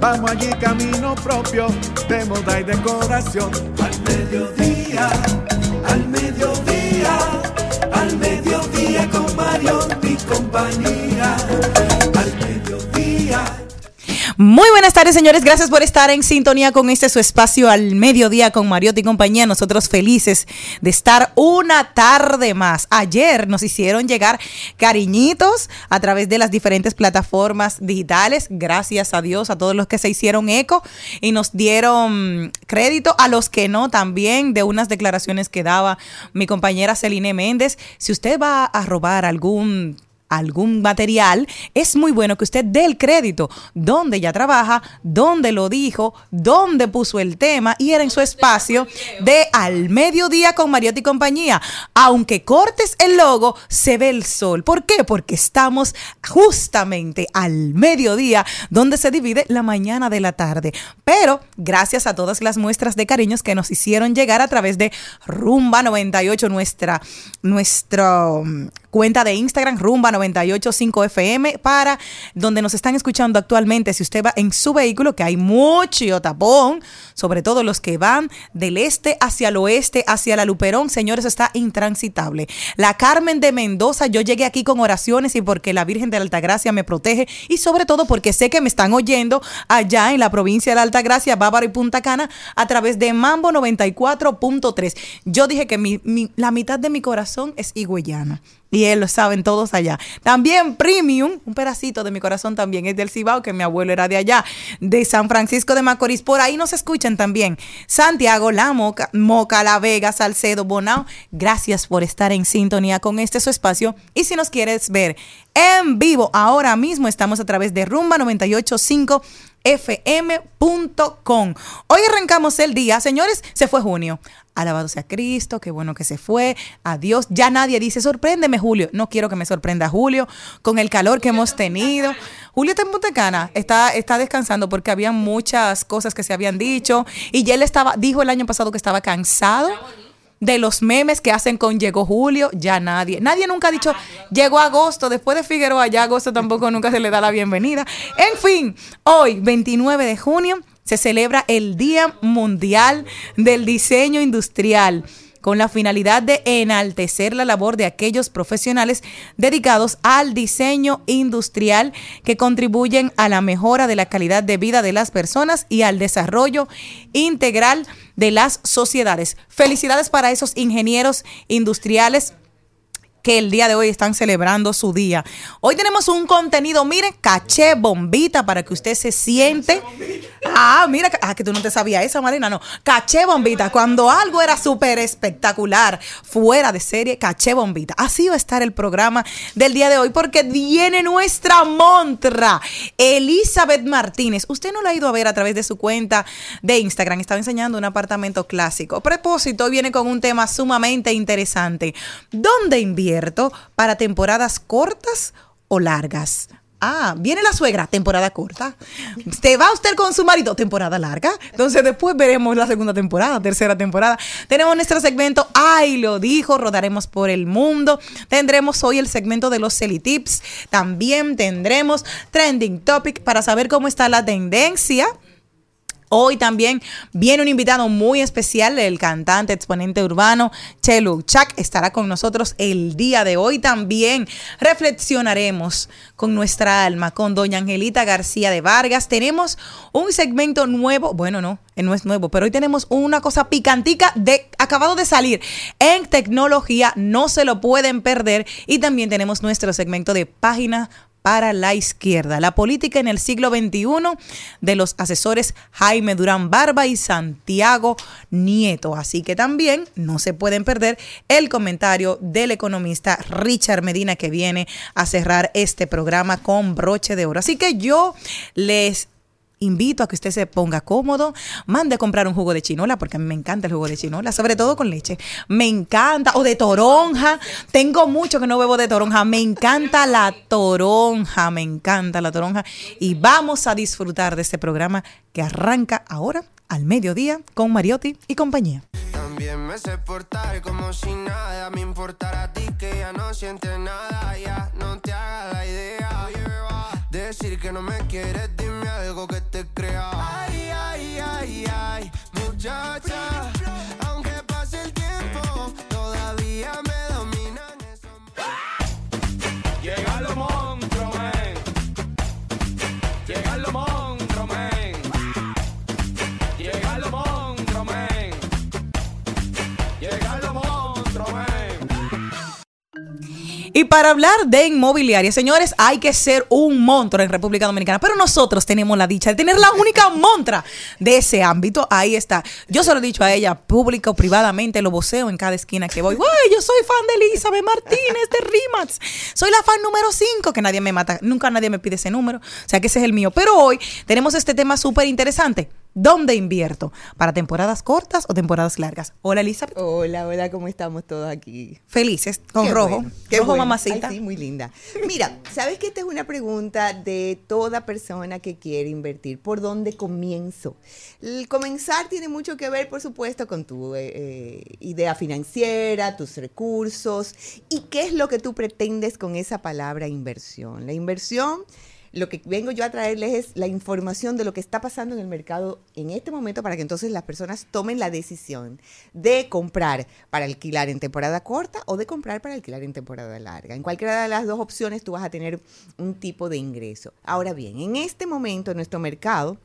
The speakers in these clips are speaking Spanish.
Vamos allí camino propio de moda y decoración. Al mediodía, al mediodía, al mediodía con Mario y compañía. Al mediodía. Muy buenas tardes, señores. Gracias por estar en sintonía con este su espacio al mediodía con Mariotti y compañía. Nosotros felices de estar una tarde más. Ayer nos hicieron llegar cariñitos a través de las diferentes plataformas digitales. Gracias a Dios, a todos los que se hicieron eco y nos dieron crédito, a los que no también, de unas declaraciones que daba mi compañera Celine Méndez. Si usted va a robar algún algún material, es muy bueno que usted dé el crédito, donde ya trabaja, donde lo dijo, donde puso el tema y era en su espacio de al mediodía con Mariotti y compañía. Aunque cortes el logo, se ve el sol. ¿Por qué? Porque estamos justamente al mediodía, donde se divide la mañana de la tarde. Pero gracias a todas las muestras de cariños que nos hicieron llegar a través de Rumba 98, nuestra, um, cuenta de Instagram, Rumba 985 FM, para donde nos están escuchando actualmente. Si usted va en su vehículo, que hay mucho tapón, sobre todo los que van del este hacia el oeste, hacia la Luperón, señores, está intransitable. La Carmen de Mendoza, yo llegué aquí con oraciones y porque la Virgen de la Altagracia me protege y sobre todo porque sé que me están oyendo allá en la provincia de la Altagracia, Bávaro y Punta Cana, a través de Mambo 94.3. Yo dije que mi, mi, la mitad de mi corazón es higüeyana. Y él lo saben todos allá. También Premium, un pedacito de mi corazón también es del Cibao, que mi abuelo era de allá, de San Francisco de Macorís. Por ahí nos escuchan también. Santiago, La Moca, Moca, La Vega, Salcedo, Bonao. Gracias por estar en sintonía con este su espacio. Y si nos quieres ver en vivo, ahora mismo estamos a través de Rumba 985 fm.com. Hoy arrancamos el día, señores, se fue junio. Alabado sea Cristo, qué bueno que se fue. Adiós. Ya nadie dice, sorpréndeme, Julio. No quiero que me sorprenda Julio con el calor que hemos tenido. Julio está en Puntecana, está, está descansando porque había muchas cosas que se habían dicho. Y ya él estaba, dijo el año pasado que estaba cansado de los memes que hacen con llegó julio, ya nadie. Nadie nunca ha dicho llegó agosto, después de Figueroa, ya agosto tampoco nunca se le da la bienvenida. En fin, hoy, 29 de junio, se celebra el Día Mundial del Diseño Industrial con la finalidad de enaltecer la labor de aquellos profesionales dedicados al diseño industrial que contribuyen a la mejora de la calidad de vida de las personas y al desarrollo integral de las sociedades. Felicidades para esos ingenieros industriales que el día de hoy están celebrando su día. Hoy tenemos un contenido, mire, caché bombita para que usted se siente. Ah, mira, ah, que tú no te sabías esa, Marina, no. Caché bombita, cuando algo era súper espectacular, fuera de serie, caché bombita. Así va a estar el programa del día de hoy porque viene nuestra montra, Elizabeth Martínez. Usted no la ha ido a ver a través de su cuenta de Instagram, estaba enseñando un apartamento clásico. Propósito, viene con un tema sumamente interesante. ¿Dónde invierte? Para temporadas cortas o largas. Ah, viene la suegra, temporada corta. Se va usted con su marido, temporada larga. Entonces después veremos la segunda temporada, tercera temporada. Tenemos nuestro segmento, ay, lo dijo, rodaremos por el mundo. Tendremos hoy el segmento de los Celitips. También tendremos Trending Topic para saber cómo está la tendencia Hoy también viene un invitado muy especial, el cantante exponente urbano Chelu Chak estará con nosotros el día de hoy. También reflexionaremos con nuestra alma, con doña Angelita García de Vargas. Tenemos un segmento nuevo, bueno, no, eh, no es nuevo, pero hoy tenemos una cosa picantica de acabado de salir en tecnología, no se lo pueden perder. Y también tenemos nuestro segmento de página para la izquierda. La política en el siglo XXI de los asesores Jaime Durán Barba y Santiago Nieto. Así que también no se pueden perder el comentario del economista Richard Medina que viene a cerrar este programa con broche de oro. Así que yo les invito a que usted se ponga cómodo, mande a comprar un jugo de chinola, porque a mí me encanta el jugo de chinola, sobre todo con leche. Me encanta, o de toronja. Tengo mucho que no bebo de toronja. Me encanta la toronja, me encanta la toronja. Y vamos a disfrutar de este programa que arranca ahora al mediodía con Mariotti y compañía. También me sé portar como si nada me importara a ti que ya no sientes nada, Decir que no me quieres, dime algo que te crea. Ay, ay, ay, ay, muchacha. Aunque Y para hablar de inmobiliaria, señores, hay que ser un monstruo en República Dominicana. Pero nosotros tenemos la dicha de tener la única montra de ese ámbito. Ahí está. Yo se lo he dicho a ella, público, privadamente, lo voceo en cada esquina que voy. Güey, yo soy fan de Elizabeth Martínez de Rimax. Soy la fan número 5, que nadie me mata. Nunca nadie me pide ese número. O sea que ese es el mío. Pero hoy tenemos este tema súper interesante. ¿Dónde invierto? ¿Para temporadas cortas o temporadas largas? Hola, Elizabeth. Hola, hola, ¿cómo estamos todos aquí? Felices, con Qué rojo. bueno, qué rojo, bueno. mamacita. Ay, sí, muy linda. Mira, ¿sabes que esta es una pregunta de toda persona que quiere invertir? ¿Por dónde comienzo? El comenzar tiene mucho que ver, por supuesto, con tu eh, eh, idea financiera, tus recursos y qué es lo que tú pretendes con esa palabra inversión. La inversión lo que vengo yo a traerles es la información de lo que está pasando en el mercado en este momento para que entonces las personas tomen la decisión de comprar para alquilar en temporada corta o de comprar para alquilar en temporada larga. En cualquiera de las dos opciones tú vas a tener un tipo de ingreso. Ahora bien, en este momento en nuestro mercado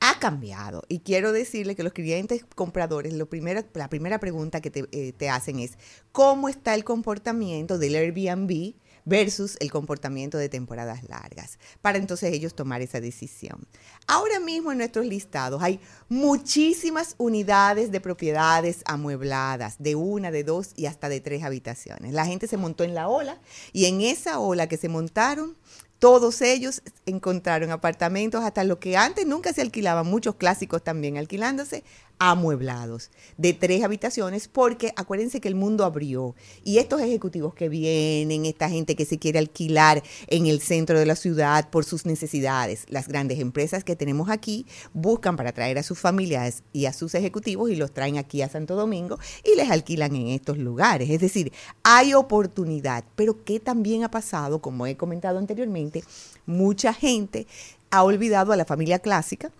ha cambiado y quiero decirle que los clientes compradores, lo primero, la primera pregunta que te, eh, te hacen es, ¿cómo está el comportamiento del Airbnb? Versus el comportamiento de temporadas largas, para entonces ellos tomar esa decisión. Ahora mismo en nuestros listados hay muchísimas unidades de propiedades amuebladas, de una, de dos y hasta de tres habitaciones. La gente se montó en la ola y en esa ola que se montaron, todos ellos encontraron apartamentos, hasta lo que antes nunca se alquilaban, muchos clásicos también alquilándose, amueblados, de tres habitaciones, porque acuérdense que el mundo abrió y estos ejecutivos que vienen, esta gente que se quiere alquilar en el centro de la ciudad por sus necesidades, las grandes empresas que tenemos aquí buscan para traer a sus familias y a sus ejecutivos y los traen aquí a Santo Domingo y les alquilan en estos lugares. Es decir, hay oportunidad, pero ¿qué también ha pasado? Como he comentado anteriormente, mucha gente ha olvidado a la familia clásica,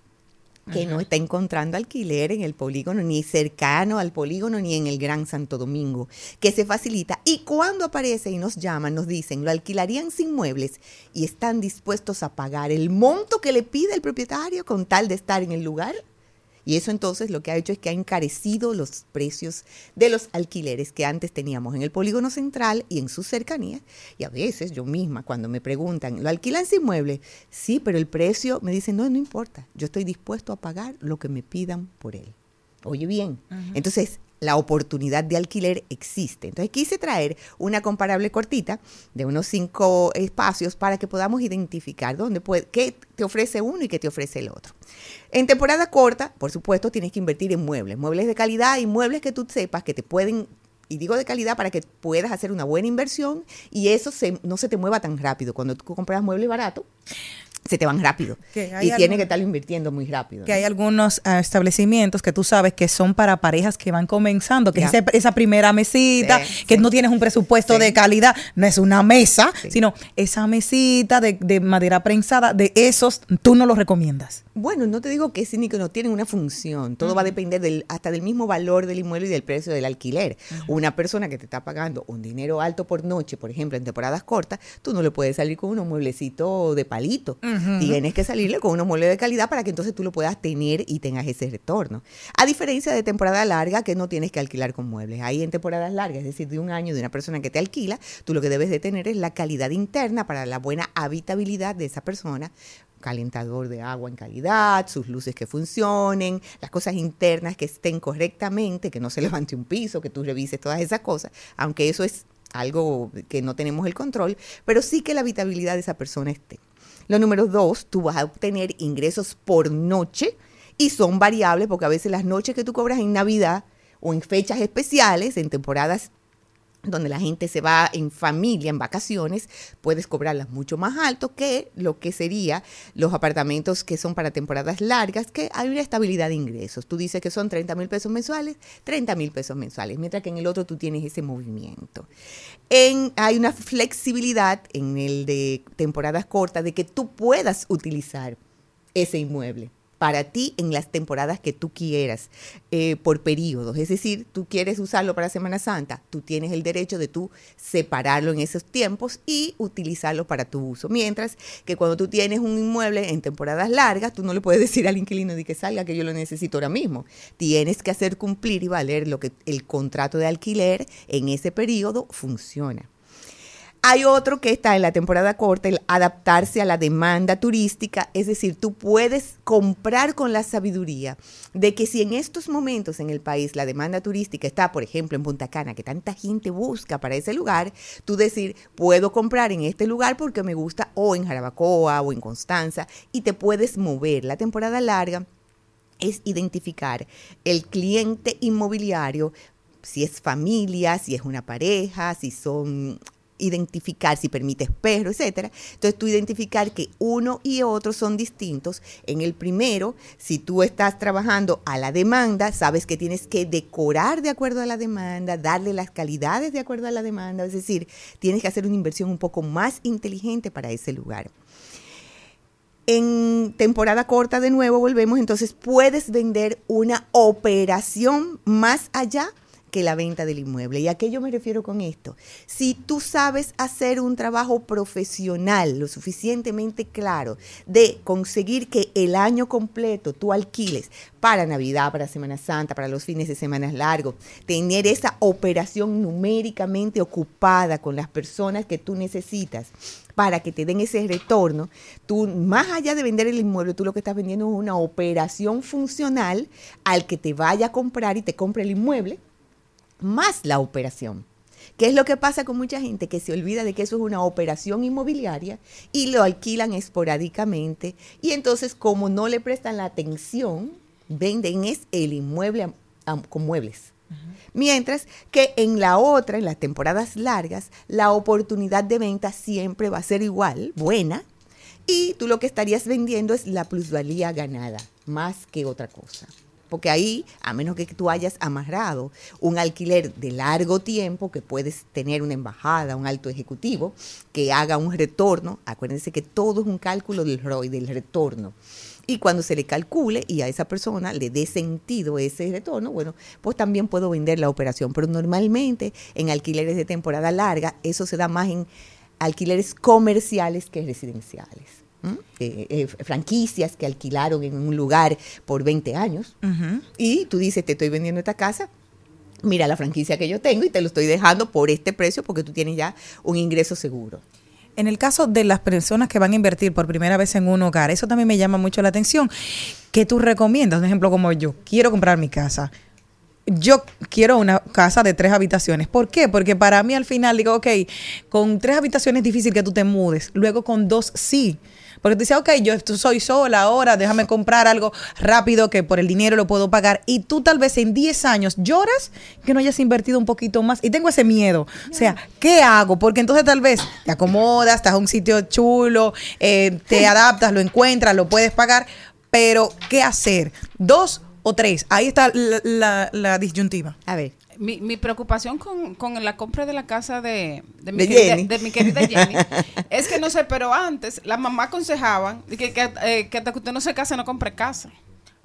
que no está encontrando alquiler en el polígono, ni cercano al polígono, ni en el Gran Santo Domingo, que se facilita. Y cuando aparece y nos llaman, nos dicen, lo alquilarían sin muebles y están dispuestos a pagar el monto que le pide el propietario con tal de estar en el lugar. Y eso entonces lo que ha hecho es que ha encarecido los precios de los alquileres que antes teníamos en el polígono central y en sus cercanías. Y a veces yo misma, cuando me preguntan, ¿lo alquilan sin mueble? Sí, pero el precio me dicen, no, no importa, yo estoy dispuesto a pagar lo que me pidan por él. Oye bien, entonces la oportunidad de alquiler existe. Entonces quise traer una comparable cortita de unos cinco espacios para que podamos identificar dónde puede, qué te ofrece uno y qué te ofrece el otro. En temporada corta, por supuesto, tienes que invertir en muebles, muebles de calidad y muebles que tú sepas que te pueden y digo de calidad para que puedas hacer una buena inversión y eso se- no se te mueva tan rápido. Cuando tú compras muebles baratos, se te van rápido. Y tienes algún- que estar invirtiendo muy rápido. que ¿no? hay algunos ah, establecimientos que tú sabes que son para parejas que van comenzando, que es esa primera mesita, Sí, que sí. no tienes un presupuesto Sí. de calidad, no es una mesa, sino esa mesita de, de madera prensada, de esos, tú no los recomiendas. Bueno, no te digo que sí ni que no tienen una función. Todo va a depender del, hasta del mismo valor del inmueble y del precio del alquiler. Una persona que te está pagando un dinero alto por noche, por ejemplo, en temporadas cortas, tú no le puedes salir con unos mueblecitos de palito. Tienes que salirle con unos muebles de calidad para que entonces tú lo puedas tener y tengas ese retorno. A diferencia de temporada larga, que no tienes que alquilar con muebles. Ahí en temporadas largas, es decir, de un año de una persona que te alquila, tú lo que debes de tener es la calidad interna para la buena habitabilidad de esa persona calentador de agua en calidad, sus luces que funcionen, las cosas internas que estén correctamente, que no se levante un piso, que tú revises todas esas cosas, aunque eso es algo que no tenemos el control, pero sí que la habitabilidad de esa persona esté. Lo número dos, tú vas a obtener ingresos por noche y son variables porque a veces las noches que tú cobras en Navidad o en fechas especiales, en temporadas donde la gente se va en familia, en vacaciones, puedes cobrarlas mucho más alto que lo que sería los apartamentos que son para temporadas largas, que hay una estabilidad de ingresos. Tú dices que son 30 mil pesos mensuales, 30 mil pesos mensuales, mientras que en el otro tú tienes ese movimiento. En, hay una flexibilidad en el de temporadas cortas de que tú puedas utilizar ese inmueble para ti en las temporadas que tú quieras, eh, por periodos. Es decir, tú quieres usarlo para Semana Santa, tú tienes el derecho de tú separarlo en esos tiempos y utilizarlo para tu uso. Mientras que cuando tú tienes un inmueble en temporadas largas, tú no le puedes decir al inquilino de que salga que yo lo necesito ahora mismo. Tienes que hacer cumplir y valer lo que el contrato de alquiler en ese periodo funciona. Hay otro que está en la temporada corta, el adaptarse a la demanda turística, es decir, tú puedes comprar con la sabiduría de que si en estos momentos en el país la demanda turística está, por ejemplo, en Punta Cana, que tanta gente busca para ese lugar, tú decir, puedo comprar en este lugar porque me gusta, o en Jarabacoa o en Constanza, y te puedes mover. La temporada larga es identificar el cliente inmobiliario, si es familia, si es una pareja, si son identificar si permites perro, etcétera. Entonces tú identificar que uno y otro son distintos. En el primero, si tú estás trabajando a la demanda, sabes que tienes que decorar de acuerdo a la demanda, darle las calidades de acuerdo a la demanda, es decir, tienes que hacer una inversión un poco más inteligente para ese lugar. En temporada corta de nuevo volvemos, entonces puedes vender una operación más allá que la venta del inmueble. ¿Y a qué yo me refiero con esto? Si tú sabes hacer un trabajo profesional lo suficientemente claro de conseguir que el año completo tú alquiles para Navidad, para Semana Santa, para los fines de semana largos, tener esa operación numéricamente ocupada con las personas que tú necesitas para que te den ese retorno, tú más allá de vender el inmueble, tú lo que estás vendiendo es una operación funcional al que te vaya a comprar y te compre el inmueble más la operación. ¿Qué es lo que pasa con mucha gente que se olvida de que eso es una operación inmobiliaria y lo alquilan esporádicamente y entonces como no le prestan la atención, venden es el inmueble a- a- con muebles. Mientras que en la otra, en las temporadas largas, la oportunidad de venta siempre va a ser igual, buena, y tú lo que estarías vendiendo es la plusvalía ganada, más que otra cosa. Porque ahí, a menos que tú hayas amarrado un alquiler de largo tiempo, que puedes tener una embajada, un alto ejecutivo, que haga un retorno, acuérdense que todo es un cálculo del ROI, del retorno. Y cuando se le calcule y a esa persona le dé sentido ese retorno, bueno, pues también puedo vender la operación. Pero normalmente en alquileres de temporada larga, eso se da más en alquileres comerciales que residenciales. Eh, eh, franquicias que alquilaron en un lugar por 20 años y tú dices, te estoy vendiendo esta casa, mira la franquicia que yo tengo y te lo estoy dejando por este precio porque tú tienes ya un ingreso seguro. En el caso de las personas que van a invertir por primera vez en un hogar, eso también me llama mucho la atención. ¿Qué tú recomiendas? Un ejemplo como yo, quiero comprar mi casa. Yo quiero una casa de tres habitaciones. ¿Por qué? Porque para mí al final digo, ok, con tres habitaciones es difícil que tú te mudes. Luego con dos sí. Porque tú dices, ok, yo soy sola ahora, déjame comprar algo rápido que por el dinero lo puedo pagar. Y tú tal vez en 10 años lloras que no hayas invertido un poquito más. Y tengo ese miedo. O sea, ¿qué hago? Porque entonces tal vez te acomodas, estás a un sitio chulo, eh, te adaptas, lo encuentras, lo puedes pagar. Pero, ¿qué hacer? ¿Dos o tres? Ahí está la, la- la disyuntiva. A ver. Mi, mi preocupación con, con la compra de la casa de, de, mi, De querida, Jenny. de mi querida Jenny es que no sé, pero antes las mamás aconsejaban que, que, eh, que hasta que usted no se case no compre casa.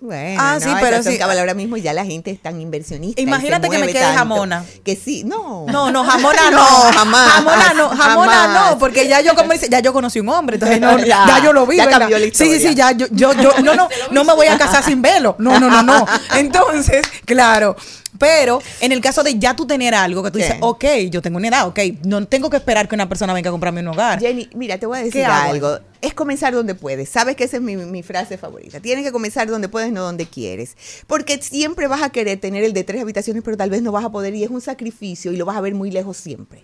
Bueno, Ah, no, sí, pero sí. cabal, ahora mismo ya la gente es tan inversionista. Imagínate que me quede tanto jamona. Que sí, no. No, no, jamona no. No, jamás. Jamona no, jamona Jamás. no, porque ya yo como dice, ya yo conocí un hombre, entonces no, Ya, ya, yo lo vi, ya ¿verdad? cambió la Sí, sí, sí, historia. ya yo, yo, yo, no, no, no me voy a casar sin velo. No, no, no, no. Entonces, claro. Pero en el caso de ya tú tener algo que tú dices, ok, yo tengo una edad, ok, no tengo que esperar que una persona venga a comprarme un hogar. Jenny, mira, te voy a decir algo. Es comenzar donde puedes. Sabes que esa es mi, mi frase favorita. Tienes que comenzar donde puedes, no donde quieres. Porque siempre vas a querer tener el de tres habitaciones, pero tal vez no vas a poder y es un sacrificio y lo vas a ver muy lejos siempre.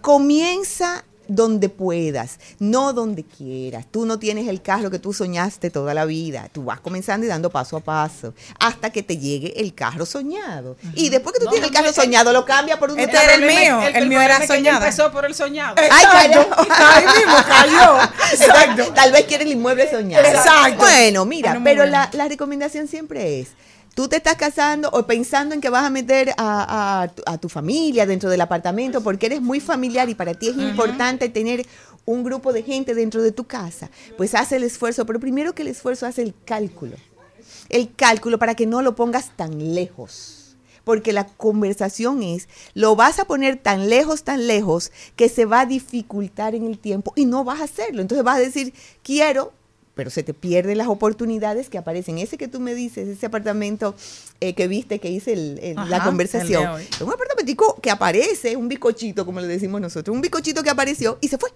Comienza donde puedas, no donde quieras. Tú no tienes el carro que tú soñaste toda la vida. Tú vas comenzando y dando paso a paso hasta que te llegue el carro soñado. Y después que tú No, tienes el carro soñado, lo cambia por un Este era el mío. el mío problema era es que ella soñada. empezó por el soñado. Ay, Exacto. calla. Ahí mismo cayó. Exacto. Tal vez quiere el inmueble soñado. Exacto. Bueno, mira, Bueno, pero bueno. la, la recomendación siempre es, tú te estás casando o pensando en que vas a meter a, a tu- a tu familia dentro del apartamento porque eres muy familiar y para ti es importante tener un grupo de gente dentro de tu casa, pues haz el esfuerzo, pero primero que el esfuerzo hace el cálculo. El cálculo para que no lo pongas tan lejos. Porque la conversación es, lo vas a poner tan lejos, tan lejos, que se va a dificultar en el tiempo y no vas a hacerlo. Entonces vas a decir, quiero, pero se te pierden las oportunidades que aparecen. Ese que tú me dices, ese apartamento eh, que viste, que hice el- el- Ajá, la conversación, es un apartamentico que aparece, un bicochito, como le decimos nosotros, un bicochito que apareció y se fue.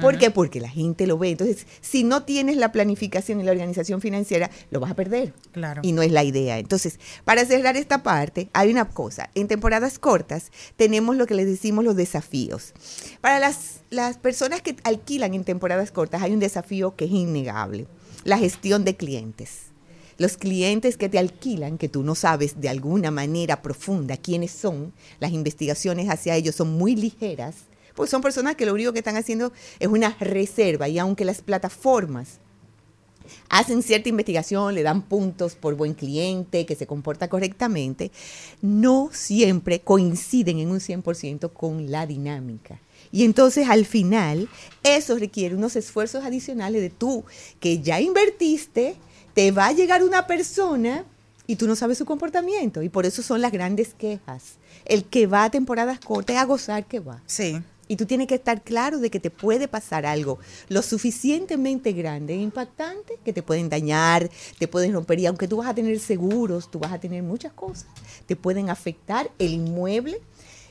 ¿Por qué? Porque la gente lo ve. Entonces, si no tienes la planificación y la organización financiera, lo vas a perder. Claro. Y no es la idea. Entonces, para cerrar esta parte, hay una cosa. En temporadas cortas tenemos lo que les decimos los desafíos. Para las, las personas que alquilan en temporadas cortas hay un desafío que es innegable. La gestión de clientes. Los clientes que te alquilan, que tú no sabes de alguna manera profunda quiénes son, las investigaciones hacia ellos son muy ligeras, pues son personas que lo único que están haciendo es una reserva y aunque las plataformas hacen cierta investigación, le dan puntos por buen cliente, que se comporta correctamente, no siempre coinciden en un 100% con la dinámica. Y entonces al final eso requiere unos esfuerzos adicionales de tú, que ya invertiste, te va a llegar una persona y tú no sabes su comportamiento. Y por eso son las grandes quejas. El que va a temporadas cortas a gozar que va. Sí. Y tú tienes que estar claro de que te puede pasar algo lo suficientemente grande e impactante que te pueden dañar, te pueden romper. Y aunque tú vas a tener seguros, tú vas a tener muchas cosas. Te pueden afectar el inmueble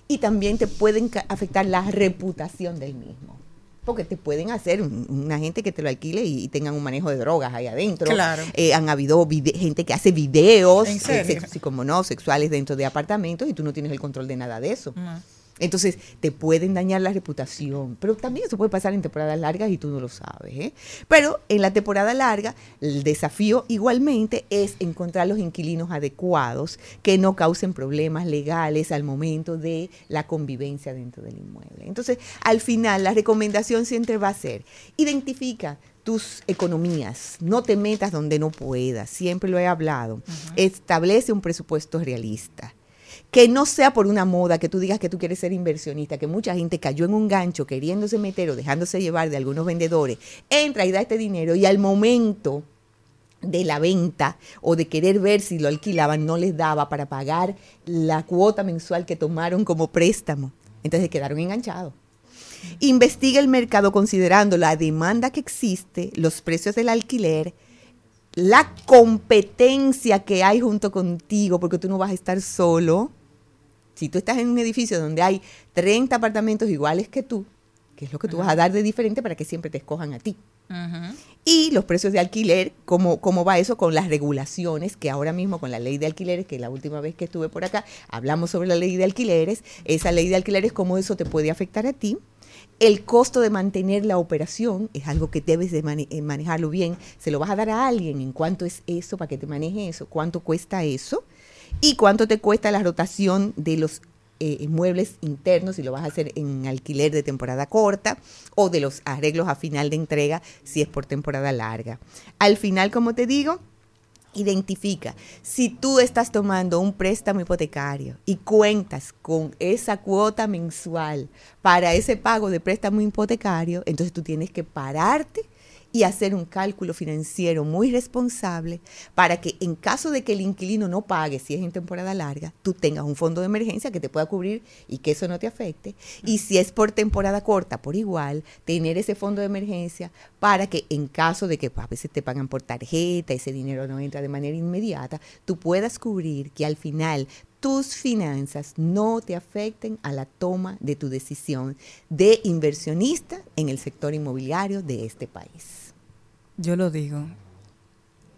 y también te pueden afectar la reputación del mismo. Porque te pueden hacer un- una gente que te lo alquile y, tengan un manejo de drogas ahí adentro. Claro. Eh, han habido gente que hace videos, ¿En eh, como no, sexuales dentro de apartamentos y tú no tienes el control de nada de eso. Entonces, te pueden dañar la reputación, pero también eso puede pasar en temporadas largas y tú no lo sabes. ¿eh? Pero en la temporada larga, el desafío igualmente es encontrar los inquilinos adecuados que no causen problemas legales al momento de la convivencia dentro del inmueble. Entonces, al final, la recomendación siempre va a ser, identifica tus economías, no te metas donde no puedas, siempre lo he hablado, establece un presupuesto realista que no sea por una moda, que tú digas que tú quieres ser inversionista, que mucha gente cayó en un gancho queriéndose meter o dejándose llevar de algunos vendedores, entra y da este dinero y al momento de la venta o de querer ver si lo alquilaban no les daba para pagar la cuota mensual que tomaron como préstamo. Entonces quedaron enganchados. Investiga el mercado considerando la demanda que existe, los precios del alquiler, la competencia que hay junto contigo, porque tú no vas a estar solo. Si tú estás en un edificio donde hay 30 apartamentos iguales que tú, ¿qué es lo que tú vas a dar de diferente para que siempre te escojan a ti? Y los precios de alquiler, ¿cómo, ¿cómo va eso con las regulaciones? Que ahora mismo con la ley de alquileres, que la última vez que estuve por acá, hablamos sobre la ley de alquileres. Esa ley de alquileres, ¿cómo eso te puede afectar a ti? El costo de mantener la operación es algo que debes de mane- eh, manejarlo bien. Se lo vas a dar a alguien. ¿En cuánto es eso para que te maneje eso? ¿Cuánto cuesta eso? ¿Y cuánto te cuesta la rotación de los eh, muebles internos si lo vas a hacer en alquiler de temporada corta o de los arreglos a final de entrega si es por temporada larga? Al final, como te digo, Identifica, si tú estás tomando un préstamo hipotecario y cuentas con esa cuota mensual para ese pago de préstamo hipotecario, entonces tú tienes que pararte y hacer un cálculo financiero muy responsable para que en caso de que el inquilino no pague, si es en temporada larga, tú tengas un fondo de emergencia que te pueda cubrir y que eso no te afecte. Y si es por temporada corta, por igual, tener ese fondo de emergencia para que en caso de que pues, a veces te pagan por tarjeta, ese dinero no entra de manera inmediata, tú puedas cubrir que al final tus finanzas no te afecten a la toma de tu decisión de inversionista en el sector inmobiliario de este país. Yo lo digo.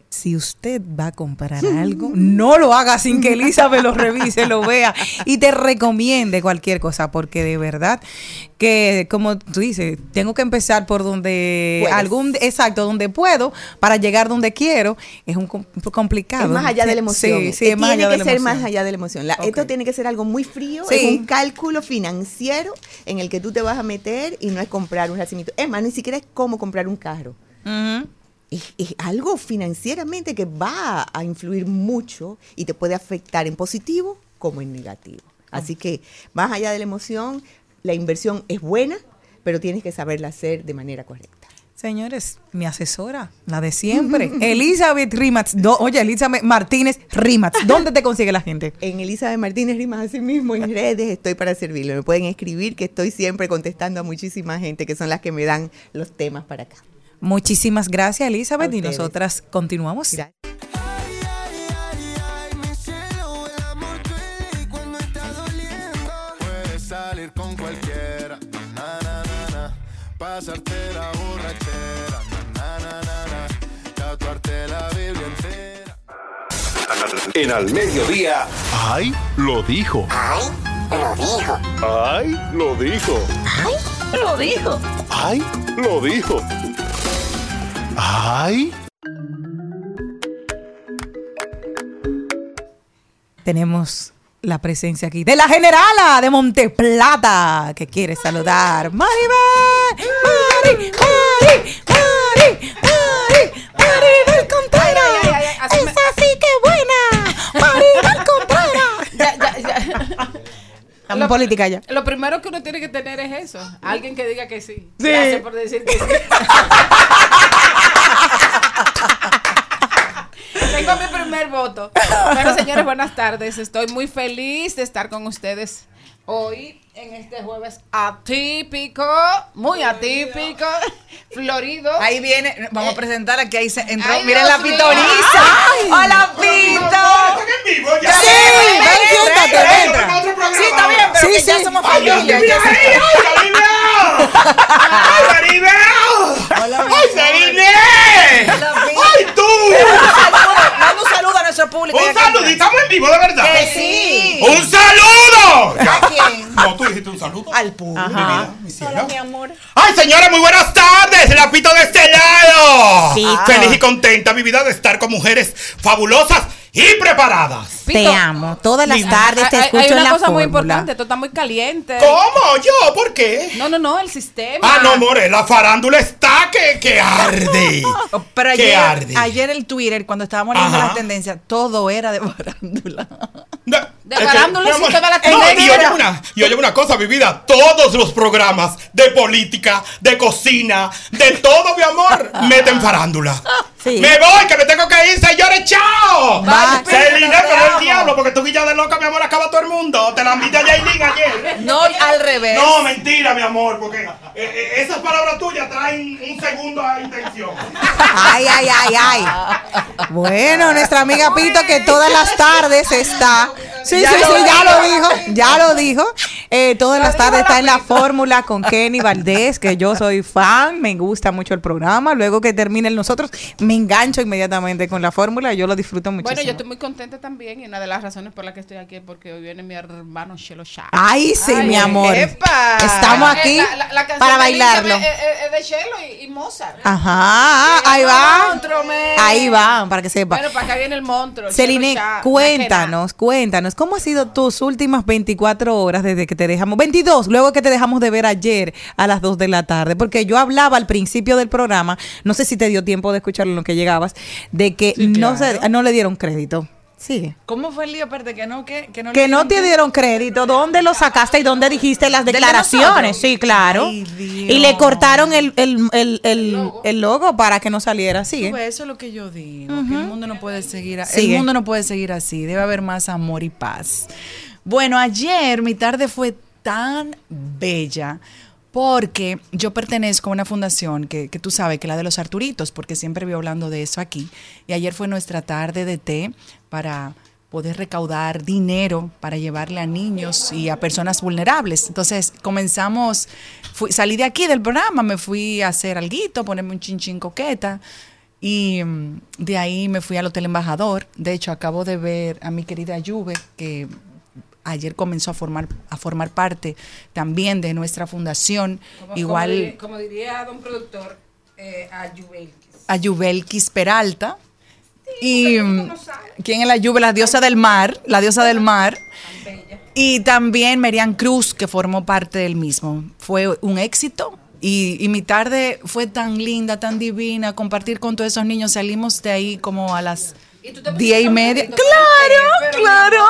Si usted va a comprar algo, no lo haga sin que Elizabeth lo revise, lo vea y te recomiende cualquier cosa, porque de verdad que, como tú dices, tengo que empezar por donde Puedes. algún, exacto, donde puedo para llegar donde quiero. Es un com- complicado. Es más allá de la emoción. Sí, sí, es más tiene allá que de la ser emoción. más allá de la emoción. La-. Esto tiene que ser algo muy frío. Sí. Es un cálculo financiero en el que tú te vas a meter y no es comprar un racimito. Es más, ni siquiera es como comprar un carro. Es, es algo financieramente que va a influir mucho y te puede afectar en positivo como en negativo. Así que más allá de la emoción, la inversión es buena, pero tienes que saberla hacer de manera correcta. Señores, mi asesora, la de siempre, Elizabeth Rimatz. Do- oye, Elizabeth Martínez Rimatz, ¿dónde te consigue la gente? En Elizabeth Martínez Rimas, así mismo en redes, estoy para servirle. Me pueden escribir que estoy siempre contestando a muchísima gente que son las que me dan los temas para acá. Muchísimas gracias, Elizabeth, y nosotras continuamos. Gracias. Ay, ay, ay, ay, mi cielo, el amor duele y cuando está doliendo. Puedes salir con cualquiera, na, na, na, na. Pasarte la borrachera, na, na, na, na. Tatuarte la Biblia entera. En al mediodía. ¡Ay! Lo dijo. ¡Ay! Lo dijo. ¡Ay! Lo dijo. Lo dijo. ¡Ay! Lo dijo. ¡Ay! Tenemos la presencia aquí de la generala de Monteplata, que quiere saludar. Maribel, En política ya. Lo primero que uno tiene que tener es eso. Alguien que diga que sí. Sí. Gracias por decir que sí. Tengo mi primer voto. Bueno, señores, buenas tardes. Estoy muy feliz de estar con ustedes hoy en este jueves atípico, muy atípico, florido. Ahí viene, vamos a presentar aquí, ahí se entró. Ay, Miren Dios la pitoniza. Hola, Pito. en vivo ya. Sí, ven, siéntate, entra. Sí, está bien, pero que ya somos Ay, Dios mío, familia. ya ay, Maribel. ¡Ay, Maribel! ¡Ay, tú! Manda un saludo a nuestro público. Un saludito, estamos en vivo, de verdad. Que sí. ¡Un saludo! ¿A quién? No, tú dijiste un saludo. Al público. Mi vida, mi cielo. amor. Ay, señora, muy buenas tardes. La pito de este lado. Pito. Feliz y contenta mi vida de estar con mujeres fabulosas y preparadas. Pito, Te amo. Todas las tardes te hay- escucho Hay en una la cosa muy importante, esto está muy caliente. ¿Cómo? ¿Yo? ¿Por qué? No, no, no, el sistema. Ah, no, more, la farándula está que, que arde. Pero que ayer, arde. ayer el Twitter, cuando estábamos leyendo Ajá. las tendencias, todo era de farándula. No, De farándula, amor, toda la no, tendencia. y oye una, y oye una cosa, mi vida, todos los programas de política, de cocina, de todo, mi amor, meten farándula. Sí. Me voy, que me tengo que ir, señores, chao. Celine, Te pero el diablo, porque tu guilla de loca, mi amor, acaba todo el mundo. Te la envidia Yailin ayer. No, al revés. No, mentira, mi amor, porque eh, eh, esas palabras tuyas traen un segundo a intención. Ay, ay, ay, ay. Bueno, nuestra amiga Pito que todas las tardes está. Sí, Ya sí, lo sí, ya dijo. lo dijo, ya lo dijo. Eh, todas las tardes está en la fórmula con Kenny Valdés, que yo soy fan, me gusta mucho el programa. Luego que termine el nosotros, me engancho inmediatamente con la fórmula yo lo disfruto muchísimo. Bueno, yo estoy muy contenta también y una de las razones por las que estoy aquí es porque hoy viene mi hermano Chelo Shah. Ay, sí, mi amor. ¡Epa! Estamos Eh, aquí la- la- para bailarlo. Es, de Chelo y, y Mozart. Ajá, ahí va. Monstruo. Ahí va, para que sepa. Bueno, para acá viene el monstruo. Celine, cuéntanos, cuéntanos, ¿cómo han sido tus últimas 24 horas desde que te dejamos? 22, luego que te dejamos de ver ayer a las 2 de la tarde, porque yo hablaba al principio del programa, no sé si te dio tiempo de escucharlo en lo que llegabas, de que no, se, no le dieron crédito. Sigue. ¿Cómo fue el lío? Aparte que no, que, que no Que no te dieron crédito. ¿Dónde lo sacaste y dónde dijiste las ¿Del de declaraciones? Sí, claro. Ay, y le cortaron el, el, el, el, el logo para que no saliera así. Ves, Eso es lo que yo digo, que el mundo no puede seguir, Sigue. el mundo no puede seguir así, debe haber más amor y paz. Bueno, ayer mi tarde fue tan bella porque yo pertenezco a una fundación que, que tú sabes que es la de los Arturitos, porque siempre veo hablando de eso aquí. Y ayer fue nuestra tarde de té para poder recaudar dinero para llevarle a niños y a personas vulnerables. Entonces comenzamos, fui- salí de aquí del programa, me fui a hacer alguito, ponerme un chinchín coqueta. Y mm, de ahí me fui al Hotel Embajador. De hecho, acabo de ver a mi querida Juve, que ayer comenzó a formar, a formar parte también de nuestra fundación. Como- Igual Como diría, como diría don productor, eh, a Yubelkis. a Yubelkis Peralta. Y mm, quién es la Juve, la diosa del mar, la diosa del mar. Y también Merian Cruz, que formó parte del mismo. Fue un éxito. Y, y mi tarde fue tan linda, tan divina, compartir con todos esos niños. Salimos de ahí como a las diez y media. Claro, claro.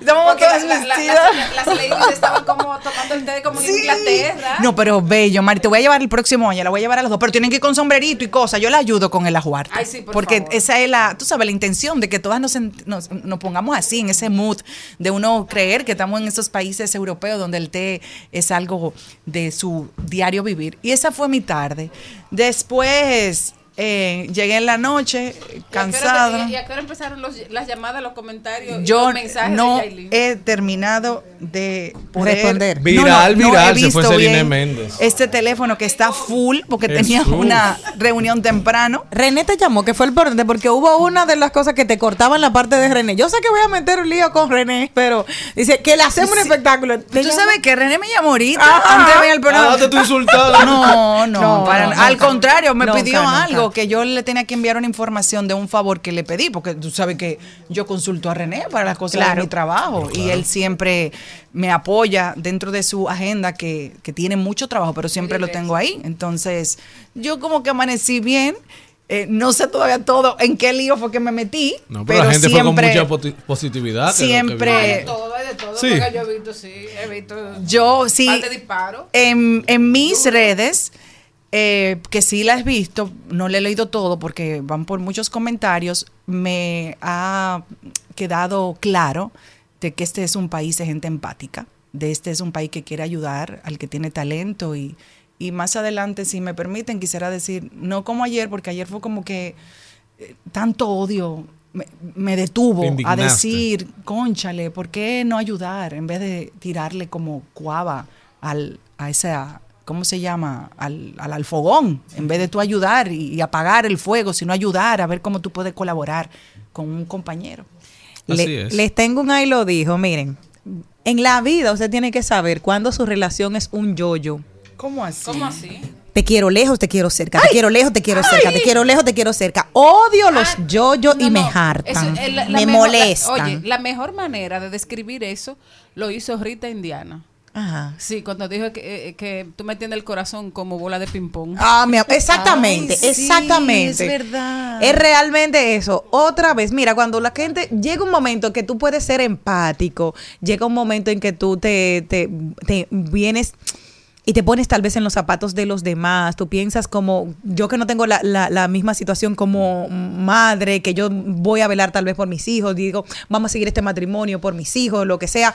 Estábamos Porque todas la- la- la- vestidas. las, ladies estaban como tomando el té como en Inglaterra. No, pero bello, Mari, te voy a llevar el próximo año, la voy a llevar a los dos, pero tienen que ir con sombrerito y cosas. Yo la ayudo con el ajuarte. Ay, sí, por porque favor. esa es la, tú sabes, la intención de que todas nos, nos, nos pongamos así, en ese mood, de uno creer que estamos en esos países europeos donde el té es algo de su diario vivir. Y esa fue mi tarde. Después eh, llegué en la noche, ¿Y a qué hora- cansada. ¿Y a qué hora empezaron los- las llamadas, los comentarios y Yo los mensajes no de he terminado de poder Responder. Viral, viral, he se fue Celine bien Méndez. Este teléfono que está full porque Jesús. tenía una reunión temprano. René te llamó, que fue el importante, porque hubo una de las cosas que te cortaban la parte de René. Yo sé que voy a meter un lío con René, pero dice que le hacemos un espectáculo. Tú sabes que René me llamó ahorita Ajá. antes de venir al programa. Ah, te insultando. No, no, No, para- no, al contrario, me pidió nunca. Que yo le tenía que enviar una información de un favor que le pedí, porque tú sabes que yo consulto a René para las cosas Claro. de mi trabajo y él siempre me apoya dentro de su agenda que, que tiene mucho trabajo, pero siempre lo tengo ahí. Entonces, yo como que amanecí bien. eh, no sé todavía todo en qué lío fue que me metí, No, pero, pero, la gente fue con siempre, mucha positividad. siempre- vino. Hay de todo, hay de todo. Sí. porque yo he visto, sí, he visto. Yo sí. De disparos. En, en mis redes, eh, que sí las he visto, no le he leído todo porque van por muchos comentarios, me ha quedado claro de que este es un país de gente empática, de este es un país que quiere ayudar al que tiene talento y, y más adelante, si me permiten, quisiera decir, no como ayer, porque ayer fue como que eh, tanto odio me, detuvo a decir, conchale, ¿por qué no ayudar en vez de tirarle como cuava al, a esa, ¿cómo se llama? Al, al, al fogón, en vez de tú ayudar y, y apagar el fuego, sino ayudar a ver cómo tú puedes colaborar con un compañero. Así Le- es. Les tengo un ahí lo dijo, miren. En la vida usted tiene que saber cuándo su relación es un yo-yo. ¿Cómo así? ¿Cómo así? Te quiero lejos, te quiero cerca, te quiero lejos, te quiero cerca, te quiero lejos, te quiero cerca. Odio los yo-yo y No, me no, hartan. eso es la- la me mejor- la- molestan. oye, la mejor manera de describir eso lo hizo Rita Indiana. Ajá. Sí, cuando dijo que, eh, que tú me tienes el corazón como bola de ping-pong. Ah, mi exactamente, Ay, sí, exactamente. es verdad. Es realmente eso. Otra vez, mira, cuando la gente llega un momento que tú puedes ser empático, llega un momento en que tú te, te, te vienes y te pones tal vez en los zapatos de los demás, tú piensas como yo que no tengo la, la- la misma situación como madre, que yo voy a velar tal vez por mis hijos, digo, vamos a seguir este matrimonio por mis hijos, lo que sea.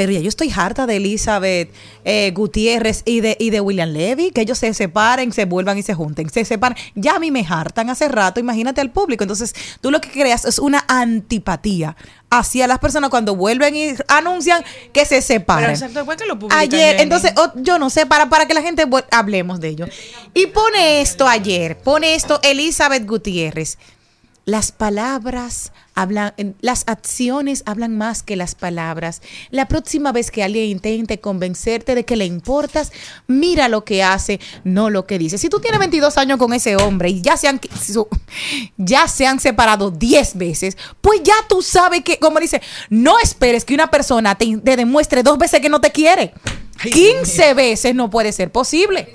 Pero ya yo estoy harta de Elizabeth eh, Gutiérrez y de, y de William Levy, que ellos se separen, se vuelvan y se junten, se separan. Ya a mí me hartan hace rato, imagínate al público. Entonces, tú lo que creas es una antipatía hacia las personas cuando vuelven y anuncian que se separen. Pero exacto, ¿por qué lo publican, Ayer, entonces, yo no sé, para, para que la gente hablemos de ello. Y pone esto ayer, pone esto Elizabeth Gutiérrez. Las palabras hablan, las acciones hablan más que las palabras. La próxima vez que alguien intente convencerte de que le importas, mira lo que hace, no lo que dice. Si tú tienes 22 años con ese hombre y ya se han, ya se han separado 10 veces, pues ya tú sabes que, como dice, no esperes que una persona te, te demuestre dos veces que no te quiere. 15 veces no puede ser posible.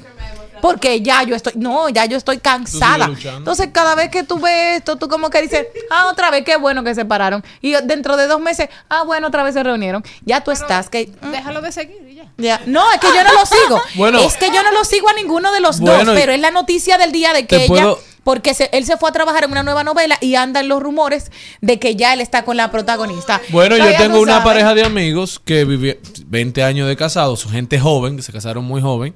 Porque ya yo estoy, no, ya yo estoy cansada. Entonces, cada vez que tú ves esto, tú como que dices, ah, otra vez, qué bueno que se separaron. Y dentro de dos meses, ah, bueno, otra vez se reunieron. Ya tú estás, que... mm, Déjalo de seguir y ya. ya. No, es que yo no lo sigo. Bueno. es que yo no lo sigo a ninguno de los Bueno, dos, pero es la noticia del día de que ella, puedo- porque se- él se fue a trabajar en una nueva novela y andan los rumores de que ya él está con la protagonista. Bueno, yo tengo una pareja de amigos que vivieron 20 años de casados, gente joven, que se casaron muy joven.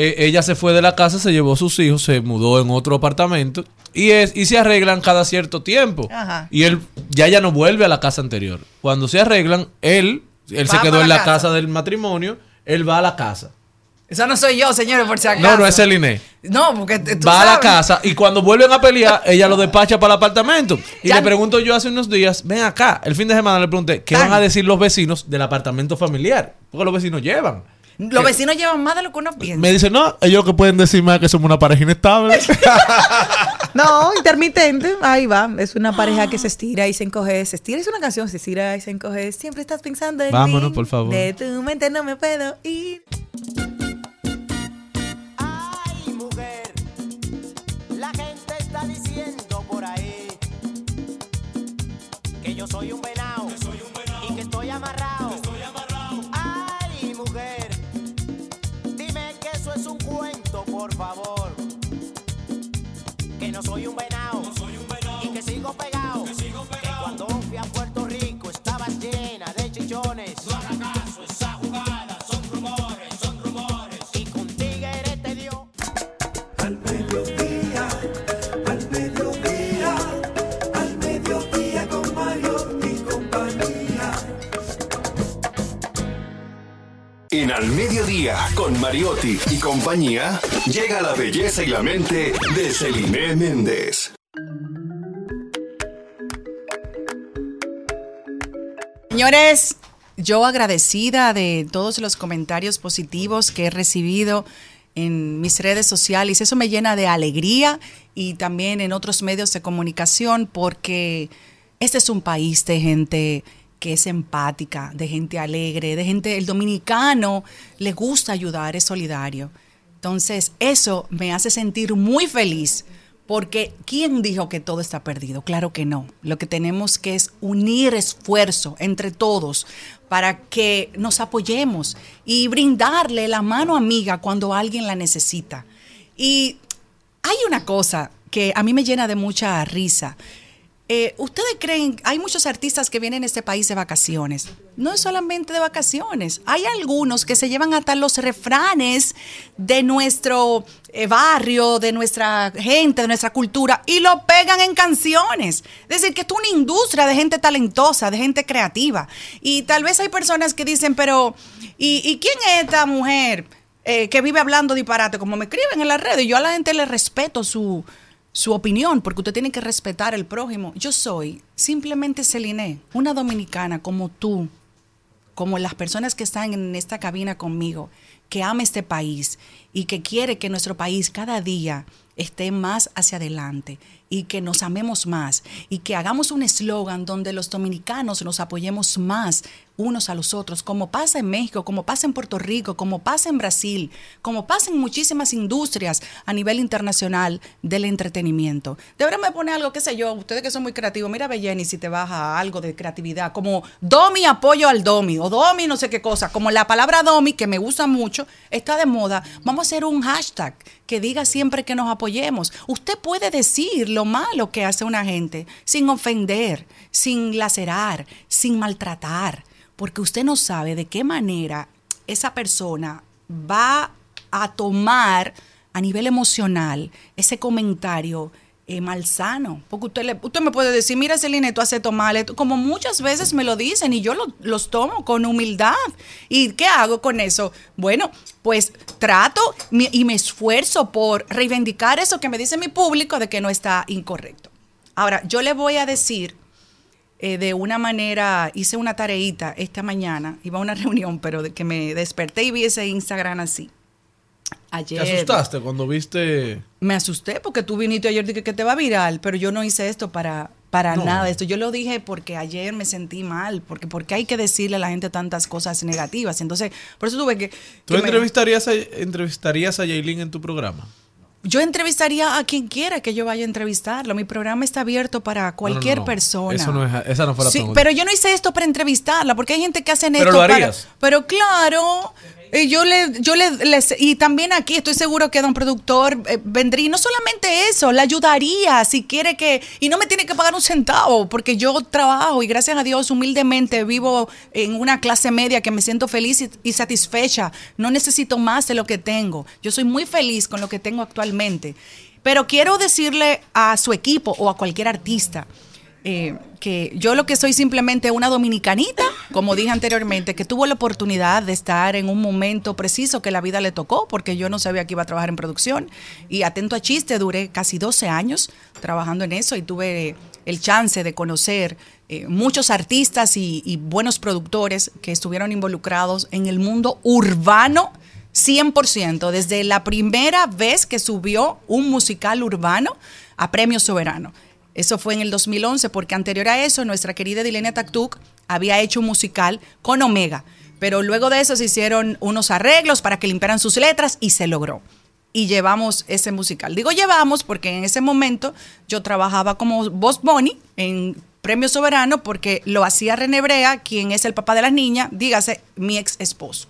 Eh, ella se fue de la casa, se llevó sus hijos, se mudó en otro apartamento y es y se arreglan cada cierto tiempo. Ajá. Y él ya ya no vuelve a la casa anterior. Cuando se arreglan, él él se quedó en la casa. casa del matrimonio, él va a la casa. Esa no soy yo, señores, por si acaso. No, no es el Inés. No, porque tú va a la casa y cuando vuelven a pelear, ella lo despacha para el apartamento. Y Ya- le pregunto yo hace unos días, ven acá, el fin de semana le pregunté, ¿qué Tan. van a decir los vecinos del apartamento familiar? Porque los vecinos llevan. Los vecinos llevan más de lo que uno piensa. Me dice, no, ellos que pueden decir más que somos una pareja inestable. No, intermitente, ahí va. Es una pareja que se estira y se encoge, se estira. Es una canción, se estira y se encoge. Siempre estás pensando en Vámonos, mí. por favor. De tu mente no me puedo ir. Al Mediodía, con Mariotti y compañía, llega la belleza y la mente de Celine Méndez. Señores, yo agradecida de todos los comentarios positivos que he recibido en mis redes sociales. Eso me llena de alegría y también en otros medios de comunicación porque este es un país de gente que es empática, de gente alegre, de gente, el dominicano le gusta ayudar, es solidario. Entonces, eso me hace sentir muy feliz porque ¿quién dijo que todo está perdido? Claro que no. Lo que tenemos que es unir esfuerzo entre todos para que nos apoyemos y brindarle la mano amiga cuando alguien la necesita. Y hay una cosa que a mí me llena de mucha risa. Eh, ¿Ustedes creen, hay muchos artistas que vienen a este país de vacaciones? No es solamente de vacaciones. Hay algunos que se llevan hasta los refranes de nuestro eh, barrio, de nuestra gente, de nuestra cultura y lo pegan en canciones. Es decir, que es una industria de gente talentosa, de gente creativa. Y tal vez hay personas que dicen, pero ¿y, quién es esta mujer eh, que vive hablando disparate? Como me escriben en las redes, yo a la gente le respeto su, su opinión, porque usted tiene que respetar el prójimo. Yo soy simplemente Celine, una dominicana como tú, como las personas que están en esta cabina conmigo, que ama este país y que quiere que nuestro país cada día esté más hacia adelante y que nos amemos más y que hagamos un eslogan donde los dominicanos nos apoyemos más unos a los otros, como pasa en México, como pasa en Puerto Rico, como pasa en Brasil, como pasa en muchísimas industrias a nivel internacional del entretenimiento. Deberíamos poner algo, qué sé yo, ustedes que son muy creativos, mira Belleni si te baja algo de creatividad, como Domi apoyo al Domi, o Domi no sé qué cosa, como la palabra Domi, que me gusta mucho, está de moda, vamos a hacer un hashtag que diga siempre que nos apoyemos. Usted puede decir lo malo que hace una gente sin ofender, sin lacerar, sin maltratar. porque usted no sabe de qué manera esa persona va a tomar a nivel emocional ese comentario eh, malsano. Porque usted, le- usted me puede decir, mira Celine, tú haces esto mal, esto", como muchas veces me lo dicen y yo lo- los tomo con humildad. ¿Y qué hago con eso? Bueno, pues trato y me esfuerzo por reivindicar eso que me dice mi público de que no está incorrecto. Ahora, yo le voy a decir eh, de una manera, hice una tareita esta mañana, iba a una reunión, pero que me desperté y vi ese Instagram así. Ayer. ¿Te asustaste cuando viste? Me asusté porque tú viniste ayer y dije que te va viral, pero yo no hice esto para, para No. nada de esto. Yo lo dije porque ayer me sentí mal, porque porque hay que decirle a la gente tantas cosas negativas. Entonces, por eso tuve que... ¿Tú que me- entrevistarías a, entrevistarías a Yailin en tu programa? yo entrevistaría a quien quiera que yo vaya a entrevistarlo. Mi programa está abierto para cualquier No, no, no. persona. Eso no es, esa no fue la Sí, pregunta. pero yo no hice esto para entrevistarla, porque hay gente que Pero esto lo para- harías. pero claro, eh, yo le, yo le, y también aquí estoy seguro que don productor eh, vendría, y no solamente eso, le ayudaría si quiere que, y no me tiene que pagar un centavo, porque yo trabajo y gracias a Dios humildemente vivo en una clase media que me siento feliz y, y satisfecha, no necesito más de lo que tengo, yo soy muy feliz con lo que tengo actualmente, pero quiero decirle a su equipo o a cualquier artista, eh, que yo lo que soy simplemente una dominicanita, como dije anteriormente, que tuvo la oportunidad de estar en un momento preciso que la vida le tocó, porque yo no sabía que iba a trabajar en producción. Y atento a chiste, duré casi 12 años trabajando en eso y tuve el chance de conocer eh, muchos artistas y, y buenos productores que estuvieron involucrados en el mundo urbano 100%, desde la primera vez que subió un musical urbano a Premio Soberano. Eso fue en el 2011, porque anterior a eso, nuestra querida Dilenia Taktuk había hecho un musical con Omega. Pero luego de eso se hicieron unos arreglos para que limpiaran sus letras y se logró. Y llevamos ese musical. Digo llevamos porque en ese momento yo trabajaba como Boss Bunny en Premio Soberano porque lo hacía René Brea, quien es el papá de las niñas, dígase mi ex esposo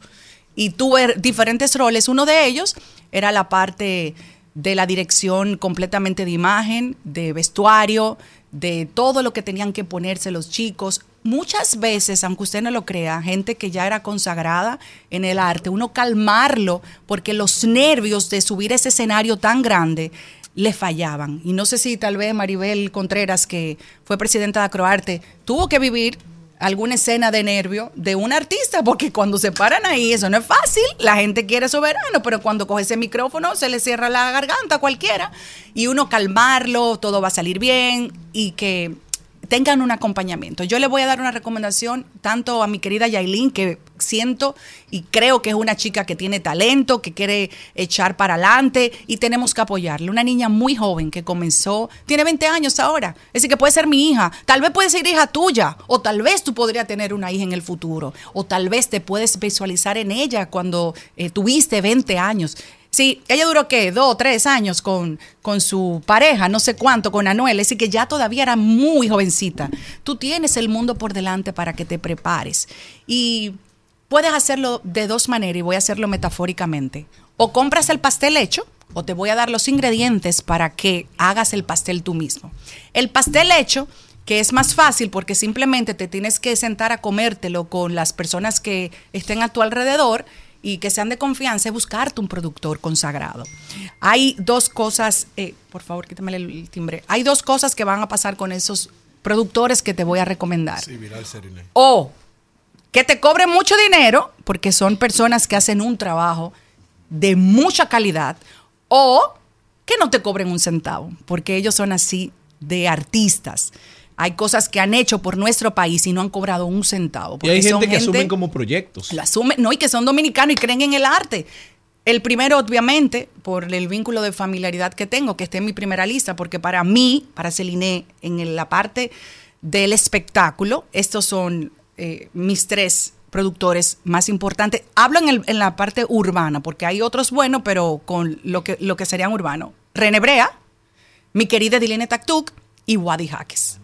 y tuve diferentes roles. Uno de ellos era la parte de la dirección completamente de imagen, de vestuario, de todo lo que tenían que ponerse los chicos. Muchas veces, aunque usted no lo crea, gente que ya era consagrada en el arte, uno calmarlo porque los nervios de subir ese escenario tan grande le fallaban. Y no sé si tal vez Maribel Contreras, que fue presidenta de Acroarte, tuvo que vivir alguna escena de nervio de un artista, porque cuando se paran ahí, eso no es fácil, la gente quiere soberano, pero cuando coge ese micrófono se le cierra la garganta a cualquiera, y uno calmarlo, todo va a salir bien, y que tengan un acompañamiento. Yo le voy a dar una recomendación tanto a mi querida Yailin, que siento y creo que es una chica que tiene talento, que quiere echar para adelante y tenemos que apoyarle. Una niña muy joven que comenzó, tiene 20 años ahora, es decir, que puede ser mi hija, tal vez puede ser hija tuya, o tal vez tú podrías tener una hija en el futuro, o tal vez te puedes visualizar en ella cuando eh, tuviste 20 años. Sí, ella duró qué, dos, tres años con, con su pareja, no sé cuánto, con Anuel, decir, que ya todavía era muy jovencita. Tú tienes el mundo por delante para que te prepares. Y puedes hacerlo de dos maneras, y voy a hacerlo metafóricamente. O compras el pastel hecho, o te voy a dar los ingredientes para que hagas el pastel tú mismo. El pastel hecho que es más fácil porque simplemente te tienes que sentar a comértelo con las personas que estén a tu alrededor y que sean de confianza, es buscarte un productor consagrado. Hay dos cosas, eh, por favor, quítame el, timbre. Hay dos cosas que van a pasar con esos productores que te voy a recomendar. Sí, viral. O que te cobren mucho dinero, porque son personas que hacen un trabajo de mucha calidad, o que no te cobren un centavo, porque ellos son así de artistas. Hay cosas que han hecho por nuestro país y no han cobrado un centavo. Y hay son gente que asumen como proyectos. la asumen, no, y que son dominicanos y creen en el arte. El primero, obviamente, por el vínculo de familiaridad que tengo, que esté en mi primera lista, porque para mí, para Celine, en la parte del espectáculo, estos son eh, mis tres productores más importantes. Hablo en, el- en la parte urbana, porque hay otros buenos, pero con lo que, lo que serían urbanos. René Brea, mi querida Dilene Taktuk y Wadi Jaques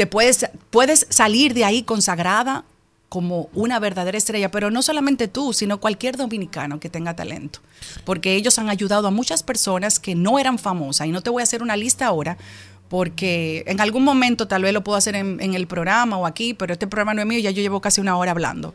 te puedes, puedes salir de ahí consagrada como una verdadera estrella, pero no solamente tú, sino cualquier dominicano que tenga talento, porque ellos han ayudado a muchas personas que no eran famosas, y no te voy a hacer una lista ahora, porque en algún momento tal vez lo puedo hacer en, el programa o aquí, pero este programa no es mío, ya yo llevo casi una hora hablando.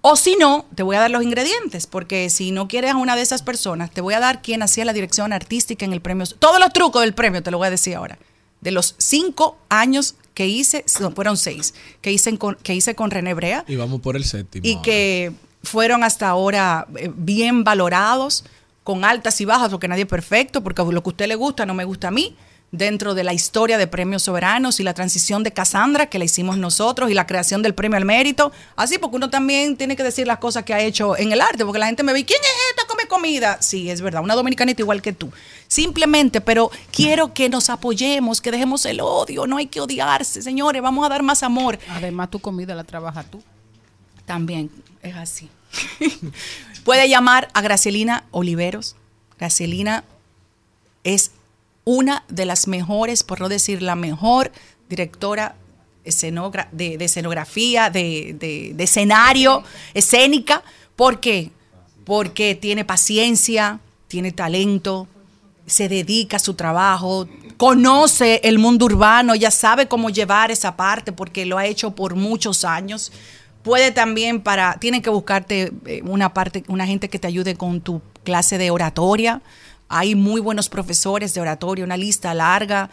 O si no, te voy a dar los ingredientes, porque si no quieres a una de esas personas, te voy a dar quién hacía la dirección artística en el premio. Todos los trucos del premio, te lo voy a decir ahora. De los cinco años que hice, no, fueron seis, que hice con, que hice con René Brea Y vamos por el séptimo. y que fueron hasta ahora eh, bien valorados, con altas y bajas, porque nadie es perfecto, porque lo que a usted le gusta no me gusta a mí, dentro de la historia de premios soberanos y la transición de Cassandra, que la hicimos nosotros, y la creación del premio al mérito. Así, porque uno también tiene que decir las cosas que ha hecho en el arte, porque la gente me ve, ¿quién es esta? Comida. Sí, es verdad, una dominicanita igual que tú. Simplemente, pero quiero que nos apoyemos, que dejemos el odio, no hay que odiarse, señores, vamos a dar más amor. Además, tu comida la trabajas tú. También es así. Puede llamar a Gracielina Oliveros. Gracielina es una de las mejores, por no decir la mejor directora de, de escenografía, de, de- de escenario, escénica. ¿Por qué? Porque tiene paciencia, tiene talento, se dedica a su trabajo, conoce el mundo urbano, ya sabe cómo llevar esa parte porque lo ha hecho por muchos años. Puede también para, tiene que buscarte eh, una parte, una gente que te ayude con tu clase de oratoria. Hay muy buenos profesores de oratoria, una lista larga.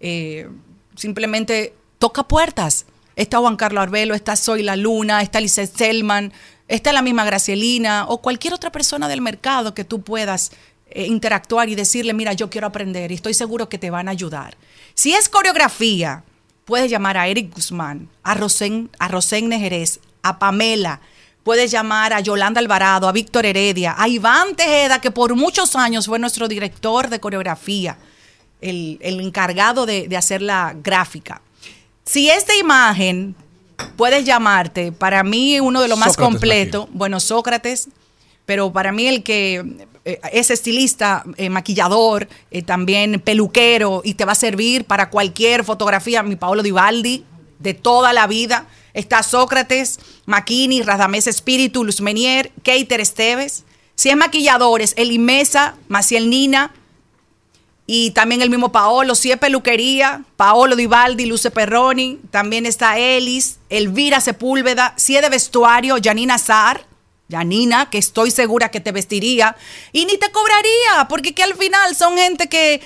Eh, simplemente toca puertas. Está Juan Carlos Arbelo, está Soy la Luna, está Lizeth Selman, está la misma Gracielina o cualquier otra persona del mercado que tú puedas eh, interactuar y decirle, mira, yo quiero aprender y estoy seguro que te van a ayudar. Si es coreografía, puedes llamar a Eric Guzmán, a Rosén, a Rosén Nejerez, a Pamela, puedes llamar a Yolanda Alvarado, a Víctor Heredia, a Iván Tejeda, que por muchos años fue nuestro director de coreografía, el, el encargado de, de hacer la gráfica. Si esta imagen puedes llamarte, para mí uno de los más completos, bueno, Sócrates, pero para mí el que eh, es estilista, eh, maquillador, eh, también peluquero y te va a servir para cualquier fotografía, mi Paolo Divaldi, de toda la vida. Está Sócrates, Maquini, Radamés Espíritu, Luz Menier, Keiter Esteves. Si es maquilladores, Eli Mesa, Maciel Nina, y también el mismo Paolo, si es peluquería, Paolo Divaldi, Luce Perroni, también está Elis, Elvira Sepúlveda, si es de vestuario, Janina Zar, Janina, que estoy segura que te vestiría, y ni te cobraría, porque que al final son gente que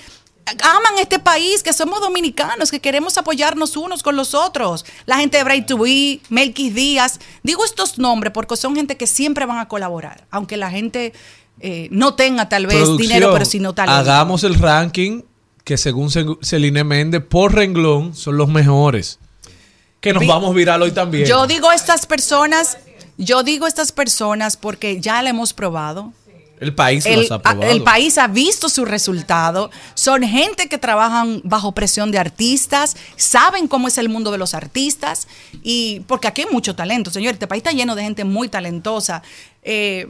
aman este país, que somos dominicanos, que queremos apoyarnos unos con los otros. La gente de Bright to Be, Melquis Díaz, digo estos nombres porque son gente que siempre van a colaborar, aunque la gente eh, no tenga tal vez Producción, dinero, pero si no talento. Hagamos el ranking que según Se- Celine Méndez, por renglón, son los mejores. Que nos Vi- vamos viral hoy también. Yo digo estas personas, yo digo estas personas porque ya la hemos probado. el país El, los ha probado. el país ha visto su resultado. Son gente que trabajan bajo presión de artistas, saben cómo es el mundo de los artistas y porque aquí hay mucho talento, señor. Este país está lleno de gente muy talentosa. Eh,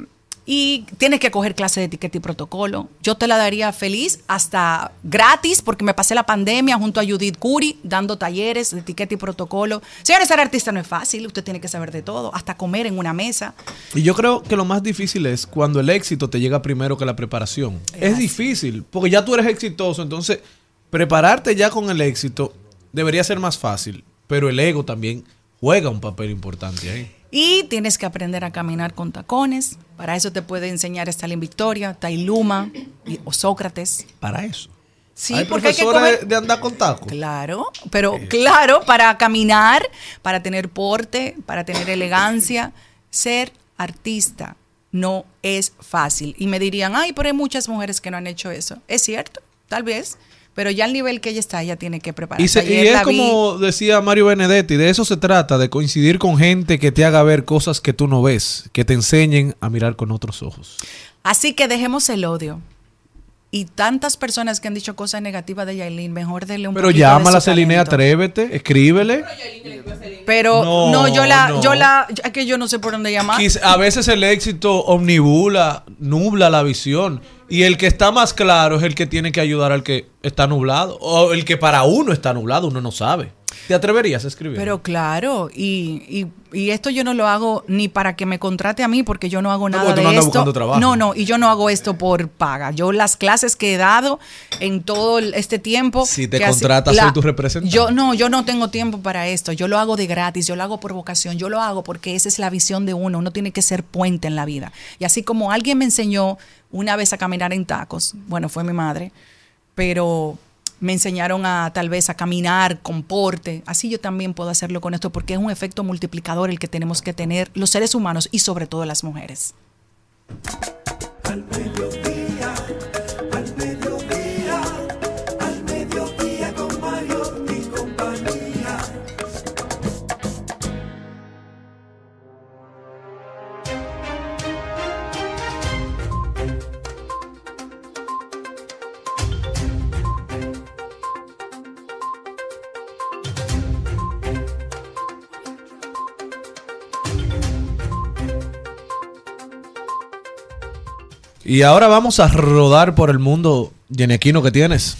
y tienes que coger clase de etiqueta y protocolo. Yo te la daría feliz, hasta gratis, porque me pasé la pandemia junto a Judith Curi dando talleres de etiqueta y protocolo. Señores, ser artista no es fácil, usted tiene que saber de todo, hasta comer en una mesa. Y yo creo que lo más difícil es cuando el éxito te llega primero que la preparación. Es, difícil, porque ya tú eres exitoso, entonces prepararte ya con el éxito debería ser más fácil, pero el ego también juega un papel importante ahí. Y tienes que aprender a caminar con tacones. Para eso te puede enseñar Stalin Victoria, Tailuma y- o Sócrates. Para eso. Sí, Hay porque hay que de andar con tacos. Claro, pero claro, para caminar, para tener porte, para tener elegancia, ser artista no es fácil. Y me dirían, ay, pero hay muchas mujeres que no han hecho eso. Es cierto, tal vez, pero ya al nivel que ella está, ella tiene que prepararse. Y, se- y es vi- como decía Mario Benedetti, de eso se trata, de coincidir con gente que te haga ver cosas que tú no ves, que te enseñen a mirar con otros ojos. Así que dejemos el odio. Y tantas personas que han dicho cosas negativas de Yailin, mejor denle un Pero llámala a Celine, atrévete, escríbele. Pero No, no, yo la, no. yo la, es que yo no sé por dónde llamar. A veces el éxito omnibula, nubla la visión. Y el que está más claro es el que tiene que ayudar al que está nublado. O el que para uno está nublado, uno no sabe. ¿Te atreverías a escribir? Pero claro, y, y, y esto yo no lo hago ni para que me contrate a mí, porque yo no hago No, nada de no andas esto. buscando trabajo. No, no, y yo no hago esto por paga. Yo las clases que he dado en todo este tiempo. Si te hace- contratas, soy tu representante. Yo no, yo no tengo tiempo para esto. Yo lo hago de gratis, yo lo hago por vocación, yo lo hago porque esa es la visión de uno. Uno tiene que ser puente en la vida. Y así como alguien me enseñó una vez a caminar en tacos, bueno, fue mi madre, pero me enseñaron a tal vez a caminar con porte. Así yo también puedo hacerlo con esto porque es un efecto multiplicador el que tenemos que tener los seres humanos y sobre todo las mujeres. Y ahora vamos a rodar por el mundo Yenequino que tienes.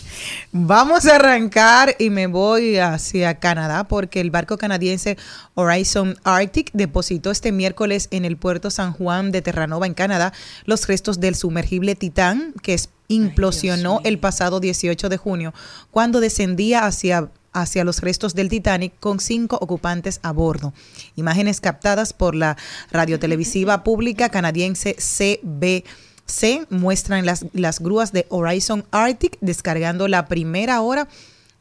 Vamos a arrancar y me voy hacia Canadá porque el barco canadiense Horizon Arctic depositó este miércoles en el puerto San Juan de Terranova, en Canadá, los restos del sumergible Titán que implosionó el pasado 18 de junio cuando descendía hacia hacia los restos del Titanic con cinco ocupantes a bordo. Imágenes captadas por la radiotelevisiva pública canadiense CBC muestran las, las grúas de Horizon Arctic descargando la primera hora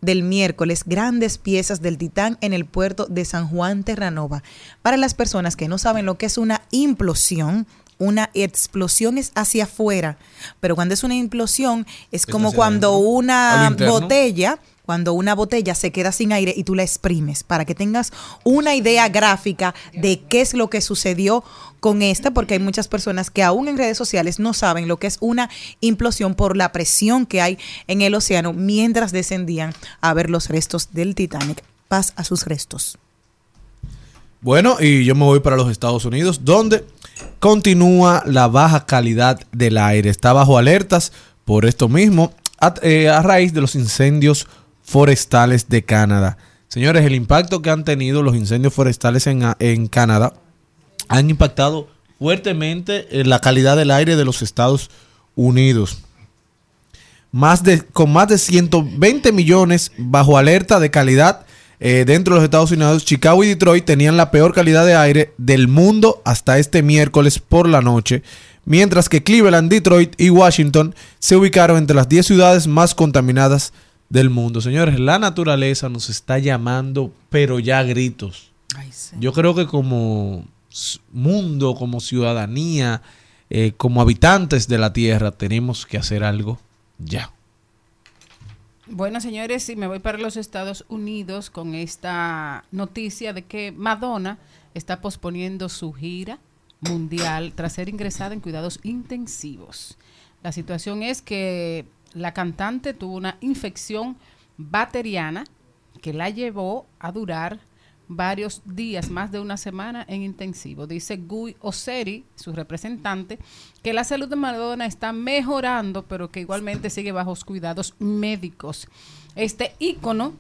del miércoles grandes piezas del Titán en el puerto de San Juan Terranova. Para las personas que no saben lo que es una implosión, una explosión es hacia afuera, pero cuando es una implosión es como cuando adentro. Una botella cuando una botella se queda sin aire y tú la exprimes, para que tengas una idea gráfica de qué es lo que sucedió con esta, porque hay muchas personas que aún en redes sociales no saben lo que es una implosión por la presión que hay en el océano mientras descendían a ver los restos del Titanic. Paz a sus restos. Bueno, y yo me voy para los Estados Unidos, donde continúa la baja calidad del aire. Está bajo alertas por esto mismo, a, eh, a raíz de los incendios forestales de Canadá. Señores, el impacto que han tenido los incendios forestales en, en Canadá han impactado fuertemente en la calidad del aire de los Estados Unidos. Más de, con más de 120 millones bajo alerta de calidad eh, dentro de los Estados Unidos, Chicago y Detroit tenían la peor calidad de aire del mundo hasta este miércoles por la noche, mientras que Cleveland, Detroit y Washington se ubicaron entre las 10 ciudades más contaminadas del mundo. Señores, la naturaleza nos está llamando, pero ya a gritos. Yo creo que como mundo, como ciudadanía, eh, como habitantes de la Tierra, tenemos que hacer algo ya. Bueno, señores, y me voy para los Estados Unidos con esta noticia de que Madonna está posponiendo su gira mundial tras ser ingresada en cuidados intensivos. La situación es que la cantante tuvo una infección bacteriana que la llevó a durar varios días, más de una semana en intensivo. Dice Guy Oseri, su representante, que la salud de Madonna está mejorando, pero que igualmente sigue bajo cuidados médicos. Este ícono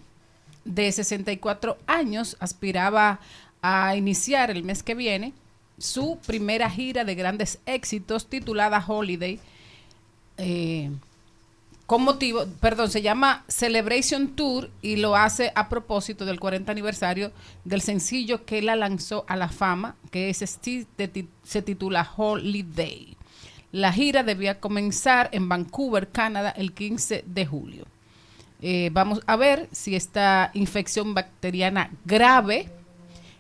de 64 años aspiraba a iniciar el mes que viene su primera gira de grandes éxitos titulada Holiday. eh, con motivo, perdón, se llama Celebration Tour y lo hace a propósito del 40 aniversario del sencillo que la lanzó a la fama, que es se titula Holiday. La gira debía comenzar en Vancouver, Canadá, el 15 de julio. Eh, vamos a ver si esta infección bacteriana grave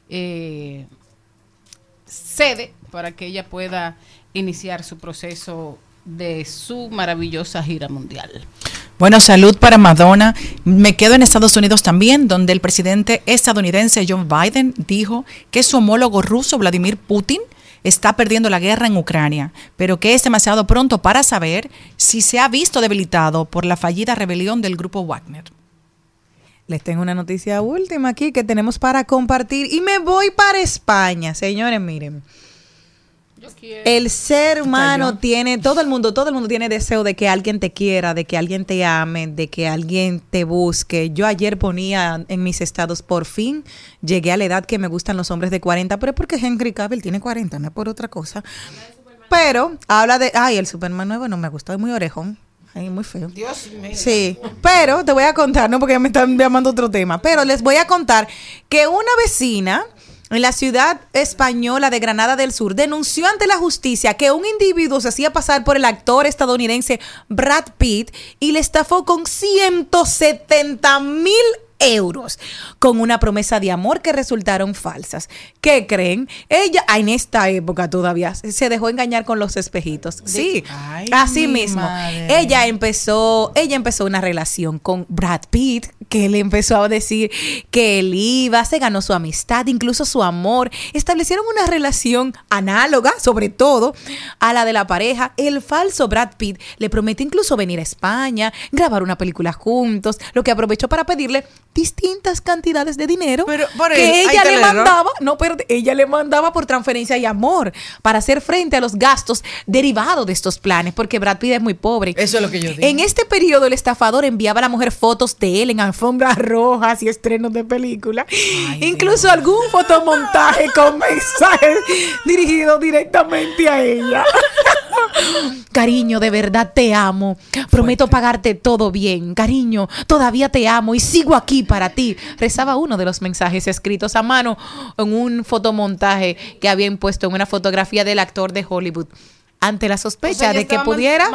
eh, cede para que ella pueda iniciar su proceso de su maravillosa gira mundial. Bueno, salud para Madonna. Me quedo en Estados Unidos también, donde el presidente estadounidense John Biden dijo que su homólogo ruso Vladimir Putin está perdiendo la guerra en Ucrania, pero que es demasiado pronto para saber si se ha visto debilitado por la fallida rebelión del grupo Wagner. Les tengo una noticia última aquí que tenemos para compartir y me voy para España, señores, miren. El ser humano tiene, todo el mundo, todo el mundo tiene deseo de que alguien te quiera, de que alguien te ame, de que alguien te busque. Yo ayer ponía en mis estados, por fin llegué a la edad que me gustan los hombres de 40, pero es porque Henry Cavill tiene 40, no es por otra cosa. Pero habla de, ay, el Superman nuevo no me gustó, es muy orejón. Ay, muy feo. Dios mío. Sí, pero te voy a contar, no porque ya me están llamando otro tema, pero les voy a contar que una vecina en la ciudad española de Granada del Sur denunció ante la justicia que un individuo se hacía pasar por el actor estadounidense Brad Pitt y le estafó con 170 mil euros con una promesa de amor que resultaron falsas. ¿Qué creen? Ella en esta época todavía se dejó engañar con los espejitos. Sí, así mi mismo. madre. Ella empezó, ella empezó una relación con Brad Pitt, que le empezó a decir que él iba, se ganó su amistad, incluso su amor. Establecieron una relación análoga, sobre todo, a la de la pareja. El falso Brad Pitt le prometió incluso venir a España, grabar una película juntos, lo que aprovechó para pedirle distintas cantidades de dinero por que él, ella le mandaba, no, pero ella le mandaba por transferencia y amor para hacer frente a los gastos derivados de estos planes, porque Brad Pitt es muy pobre. Eso es lo que yo digo. En este periodo, el estafador enviaba a la mujer fotos de él en alfombras rojas y estrenos de película. Incluso algún fotomontaje con mensajes dirigidos directamente a ella. Cariño, de verdad te amo. Prometo pagarte todo bien. Cariño, todavía te amo y sigo aquí para ti. Rezaba uno de los mensajes escritos a mano en un fotomontaje que había impuesto en una fotografía del actor de Hollywood. Ante la O sospecha sea, de que pudiera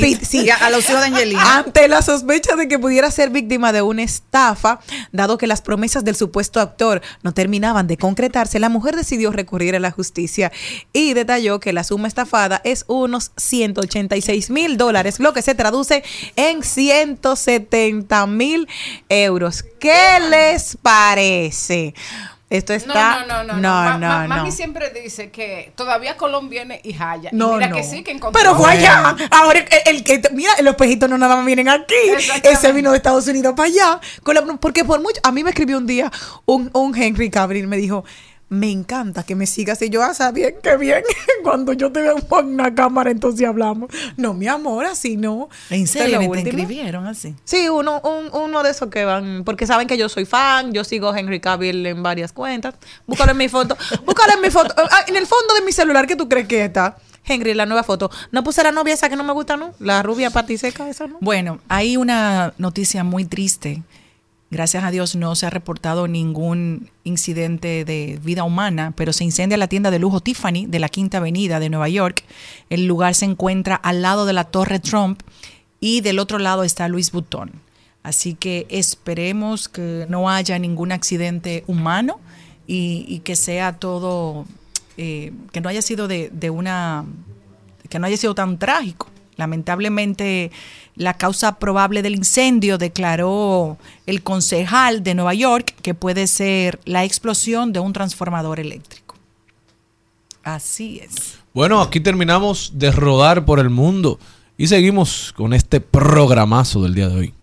Pitt, sí. A los hijos de Angelina. Ante la sospecha de que pudiera ser víctima de una estafa, dado que las promesas del supuesto actor no terminaban de concretarse, la mujer decidió recurrir a la justicia y detalló que la suma estafada es unos 186 mil dólares, lo que se traduce en 170 mil euros. ¿Qué les parece? Esto está... no, no, no. no, no, no. Mami siempre dice que todavía Colón viene y halla. y No, mira que sí, que encontró. Pero fue allá. Ahora, el, que. Mira, los pejitos no nada más vienen aquí. Ese vino de Estados Unidos para allá. Porque por mucho. A mí me escribió un día un, un Henry Cabril. Me dijo. Me encanta que me sigas. Y yo, ah, bien, qué bien. Cuando yo te veo en una cámara, entonces hablamos. No, mi amor, así no. ¿En serio? lo ¿Ni te último. escribieron así? Sí, uno, un- uno de esos que van, porque saben que yo soy fan, yo sigo a Henry Cavill en varias cuentas. Búscalo en mi foto, búscalo en mi foto, Ah, en el fondo de mi celular, ¿qué tú crees que está? Henry, la nueva foto. No puse la novia esa que no me gusta, ¿no? La rubia patiseca esa, ¿no? Bueno, hay una noticia muy triste. Gracias a Dios no se ha reportado ningún incidente de vida humana, pero se incendia la tienda de lujo Tiffany de la Quinta Avenida de Nueva York. El lugar se encuentra al lado de la Torre Trump y del otro lado está Louis Vuitton. Así que esperemos que no haya ningún accidente humano y, que sea todo, eh, que no haya sido de una que no haya sido tan trágico. Lamentablemente, la causa probable del incendio declaró el concejal de Nueva York que puede ser la explosión de un transformador eléctrico. Así es. Bueno, aquí terminamos de rodar por el mundo y seguimos con este programazo del día de hoy.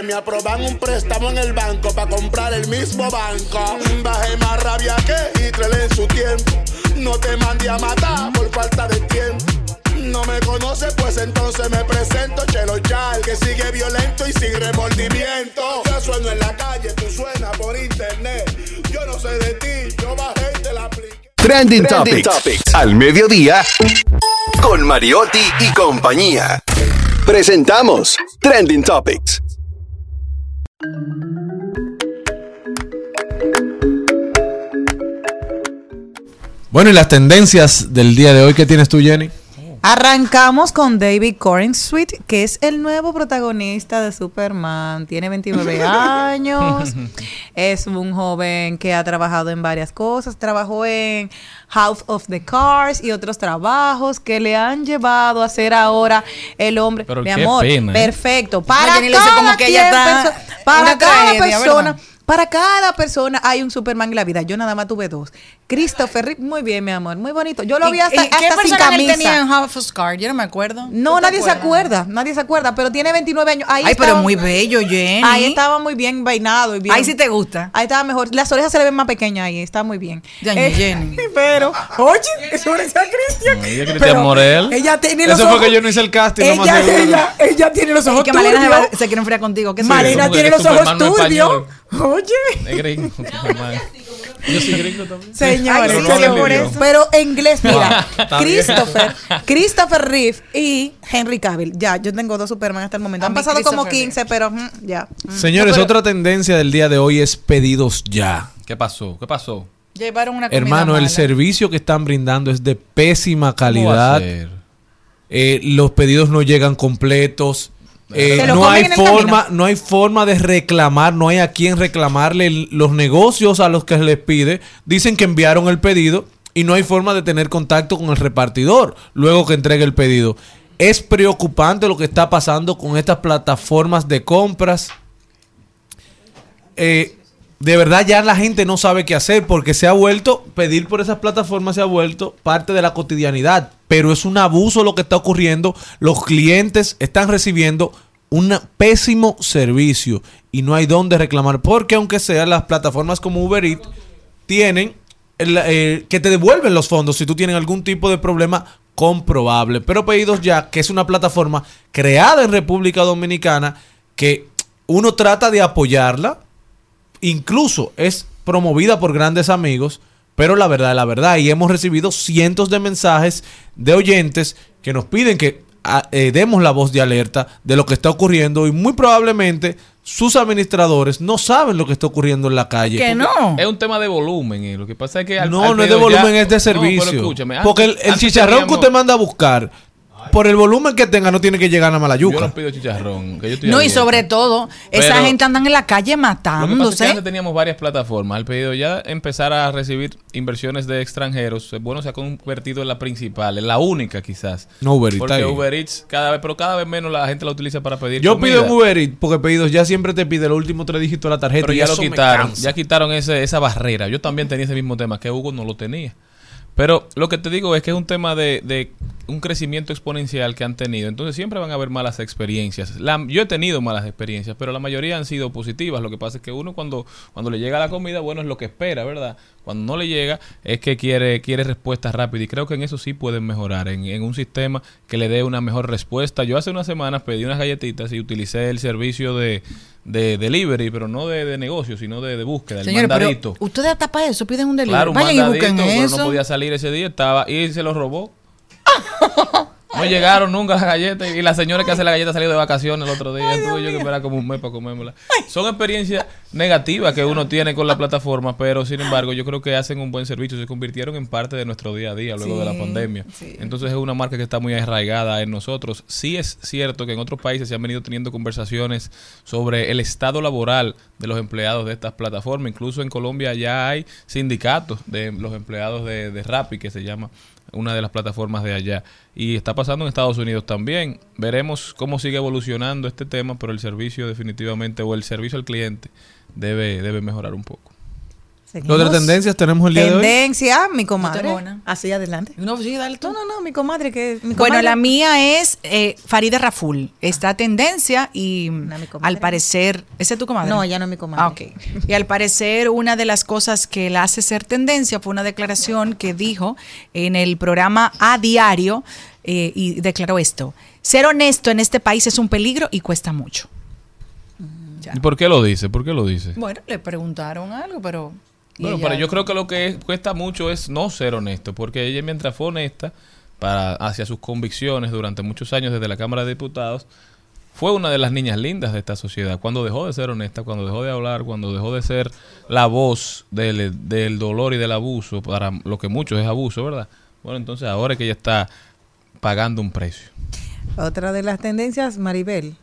Que me aproban un préstamo en el banco para comprar el mismo banco. Bajé más rabia que Hitler en su tiempo. No te mandé a matar por falta de tiempo. No me conoces, pues entonces me presento. Chelo Chal, que sigue violento y sin remordimiento. Yo sueno en la calle, tú suenas por internet. Yo no sé de ti, yo bajé y te la apliqué. Trending, Topics. Al mediodía. Con Mariotti y compañía. Presentamos Trending Topics. Bueno, y las tendencias del día de hoy, ¿qué tienes tú, Jenny? Arrancamos con David Corensweet, que es el nuevo protagonista de Superman. Tiene 29 años. Es un joven que ha trabajado en varias cosas. Trabajó en House of the Cars y otros trabajos que le han llevado a ser ahora el hombre. Pero Mi qué amor, pena, ¿eh? perfecto. Para le cada como que ella quien está perso- para una cada tragedia, persona. ¿verdad? Para cada persona hay un Superman en la vida. Yo nada más tuve dos. Christopher Reeve, muy bien, mi amor, muy bonito. Yo lo vi ¿Y- hasta, y ¿Qué hasta sin camisa. tenía en House of Cards? Yo no me acuerdo. No, ¿Tú te nadie se acuerda, nadie se acuerda, pero tiene 29 años. Ahí Ay, pero muy bello, Jenny. Ahí estaba muy bien peinado y bien. Ahí sí te gusta. Ahí estaba mejor. Las orejas se le ven más pequeñas ahí, está muy bien. Ya, Eh, Jenny. Pero, oye, eso es a Cristian. No, ella es Pero Cristian Morel. Ella tiene los Eso fue que yo no hice el casting, ella, seguro. ella, ella tiene los ojos que Malena se, va- turbios. se quiere enfriar contigo. ¿Qué Malena tiene los ojos turbios. Oye. Es gringo. Superman. Yo soy gringo también. Señores, Pero no pero, hablen por idioma. eso. pero en inglés, mira, bien. Christopher, Christopher Reeve y Henry Cavill. Ya, yo tengo dos Superman hasta el momento. A Han pasado como Christopher 15, pero mm, ya. Mm. Señores, No, pero- otra tendencia del día de hoy es pedidos ya. ¿Qué pasó? ¿Qué pasó? Llevaron una Hermano, el servicio que están brindando es de pésima ¿Cómo va a calidad. ser? Eh, los pedidos no llegan completos. Eh, no hay forma, no hay forma de reclamar, no hay a quien reclamarle los negocios a los que se les pide. Dicen que enviaron el pedido y no hay forma de tener contacto con el repartidor luego que entregue el pedido. Es preocupante lo que está pasando con estas plataformas de compras. Eh, de verdad ya la gente no sabe qué hacer porque se ha vuelto, pedir por esas plataformas se ha vuelto parte de la cotidianidad. Pero es un abuso lo que está ocurriendo. Los clientes están recibiendo un pésimo servicio y no hay dónde reclamar. Porque aunque sean las plataformas como Uber Eats, tienen que te devuelven los fondos si tú tienes algún tipo de problema comprobable. Pero Pedidos Ya, que es una plataforma creada en República Dominicana, que uno trata de apoyarla, incluso es promovida por grandes amigos, pero la verdad es la verdad. Y hemos recibido cientos de mensajes de oyentes que nos piden que ah, eh, demos la voz de alerta de lo que está ocurriendo y muy probablemente sus administradores no saben lo que está ocurriendo en la calle. Que no. Es un tema de volumen. eh. Lo que pasa es que. al- No, al no es de ya- volumen, es de No, servicio. pero escúchame, Porque el, chicharrón que usted manda a buscar, por el volumen que tenga, no tiene que llegar a Malayuca. Yo no pido chicharrón. que yo estoy No, y sobre todo, esa Pero- gente andan en la calle Lo que pasa es que matándose. antes teníamos varias plataformas. Al pedido ya empezar a recibir inversiones de extranjeros, es bueno, se ha convertido en la principal, en la única quizás. No, Uber Eats, Porque. Uber Eats cada vez, pero cada vez menos la gente la utiliza para pedir Yo comida. pido en Uber Eats porque pedidos ya siempre te pide los últimos tres dígitos de la tarjeta. Pero y ya lo quitaron, cansa. ya quitaron ese, esa barrera. Yo también tenía ese mismo tema, que Hugo no lo tenía. Pero lo que te digo es que es un tema de, de un crecimiento exponencial que han tenido. Entonces siempre van a haber malas experiencias. La- yo he tenido malas experiencias, pero la mayoría han sido positivas. Lo que pasa es que uno cuando, cuando le llega la comida, bueno, es lo que espera, ¿verdad? Cuando no le llega, es que quiere, quiere respuestas rápidas. Y creo que en eso sí pueden mejorar, en, en un sistema que le dé una mejor respuesta. Yo hace unas semanas pedí unas galletitas y utilicé el servicio de, de delivery, pero no de, de negocio, sino de, de búsqueda, el Señores, pero mandadito. ustedes hasta para eso piden un delivery. Claro, un Vayan y mandadito, busquen pero eso. no podía salir ese día, estaba y se lo robó. No llegaron nunca las galletas y la señora que hace la galleta salió de vacaciones el otro día. Tuve yo que esperar como un mes para comérmela. Son experiencias negativas que uno tiene con la plataforma, pero sin embargo yo creo que hacen un buen servicio. Se convirtieron en parte de nuestro día a día luego de la Sí, pandemia. Entonces es una marca que está muy arraigada en nosotros. Sí es cierto que en otros países se han venido teniendo conversaciones sobre el estado laboral de los empleados de estas plataformas. Incluso en Colombia ya hay sindicatos de los empleados de, de Rappi, que se llama una de las plataformas de allá. Y está pasando en Estados Unidos también. Veremos cómo sigue evolucionando este tema, pero el servicio definitivamente, o el servicio al cliente, debe, debe mejorar un poco. Otras tendencias tenemos el día de hoy. Tendencia, mi comadre. una. Así adelante. No, sí, dale tú. No, no, no, mi comadre que mi Bueno, comadre- la mía es eh, Faride Raful. Está tendencia y al parecer. ¿Ese es tu comadre? No, ella no es mi comadre. Ah, ok. Y al parecer, una de las cosas que la hace ser tendencia fue una declaración que dijo en el programa A Diario eh, y declaró esto: Ser honesto en este país es un peligro y cuesta mucho. ¿Y por qué lo dice? ¿Por qué lo dice? Bueno, le preguntaron algo, pero. Bueno, ella- pero yo creo que lo que es- cuesta mucho es no ser honesto, porque ella mientras fue honesta para hacia sus convicciones durante muchos años desde la Cámara de Diputados, fue una de las niñas lindas de esta sociedad. Cuando dejó de ser honesta, cuando dejó de hablar, cuando dejó de ser la voz del, del dolor y del abuso, para lo que muchos es abuso, ¿verdad? Bueno, entonces ahora es que ella está pagando un precio. Otra de las tendencias, Maribel.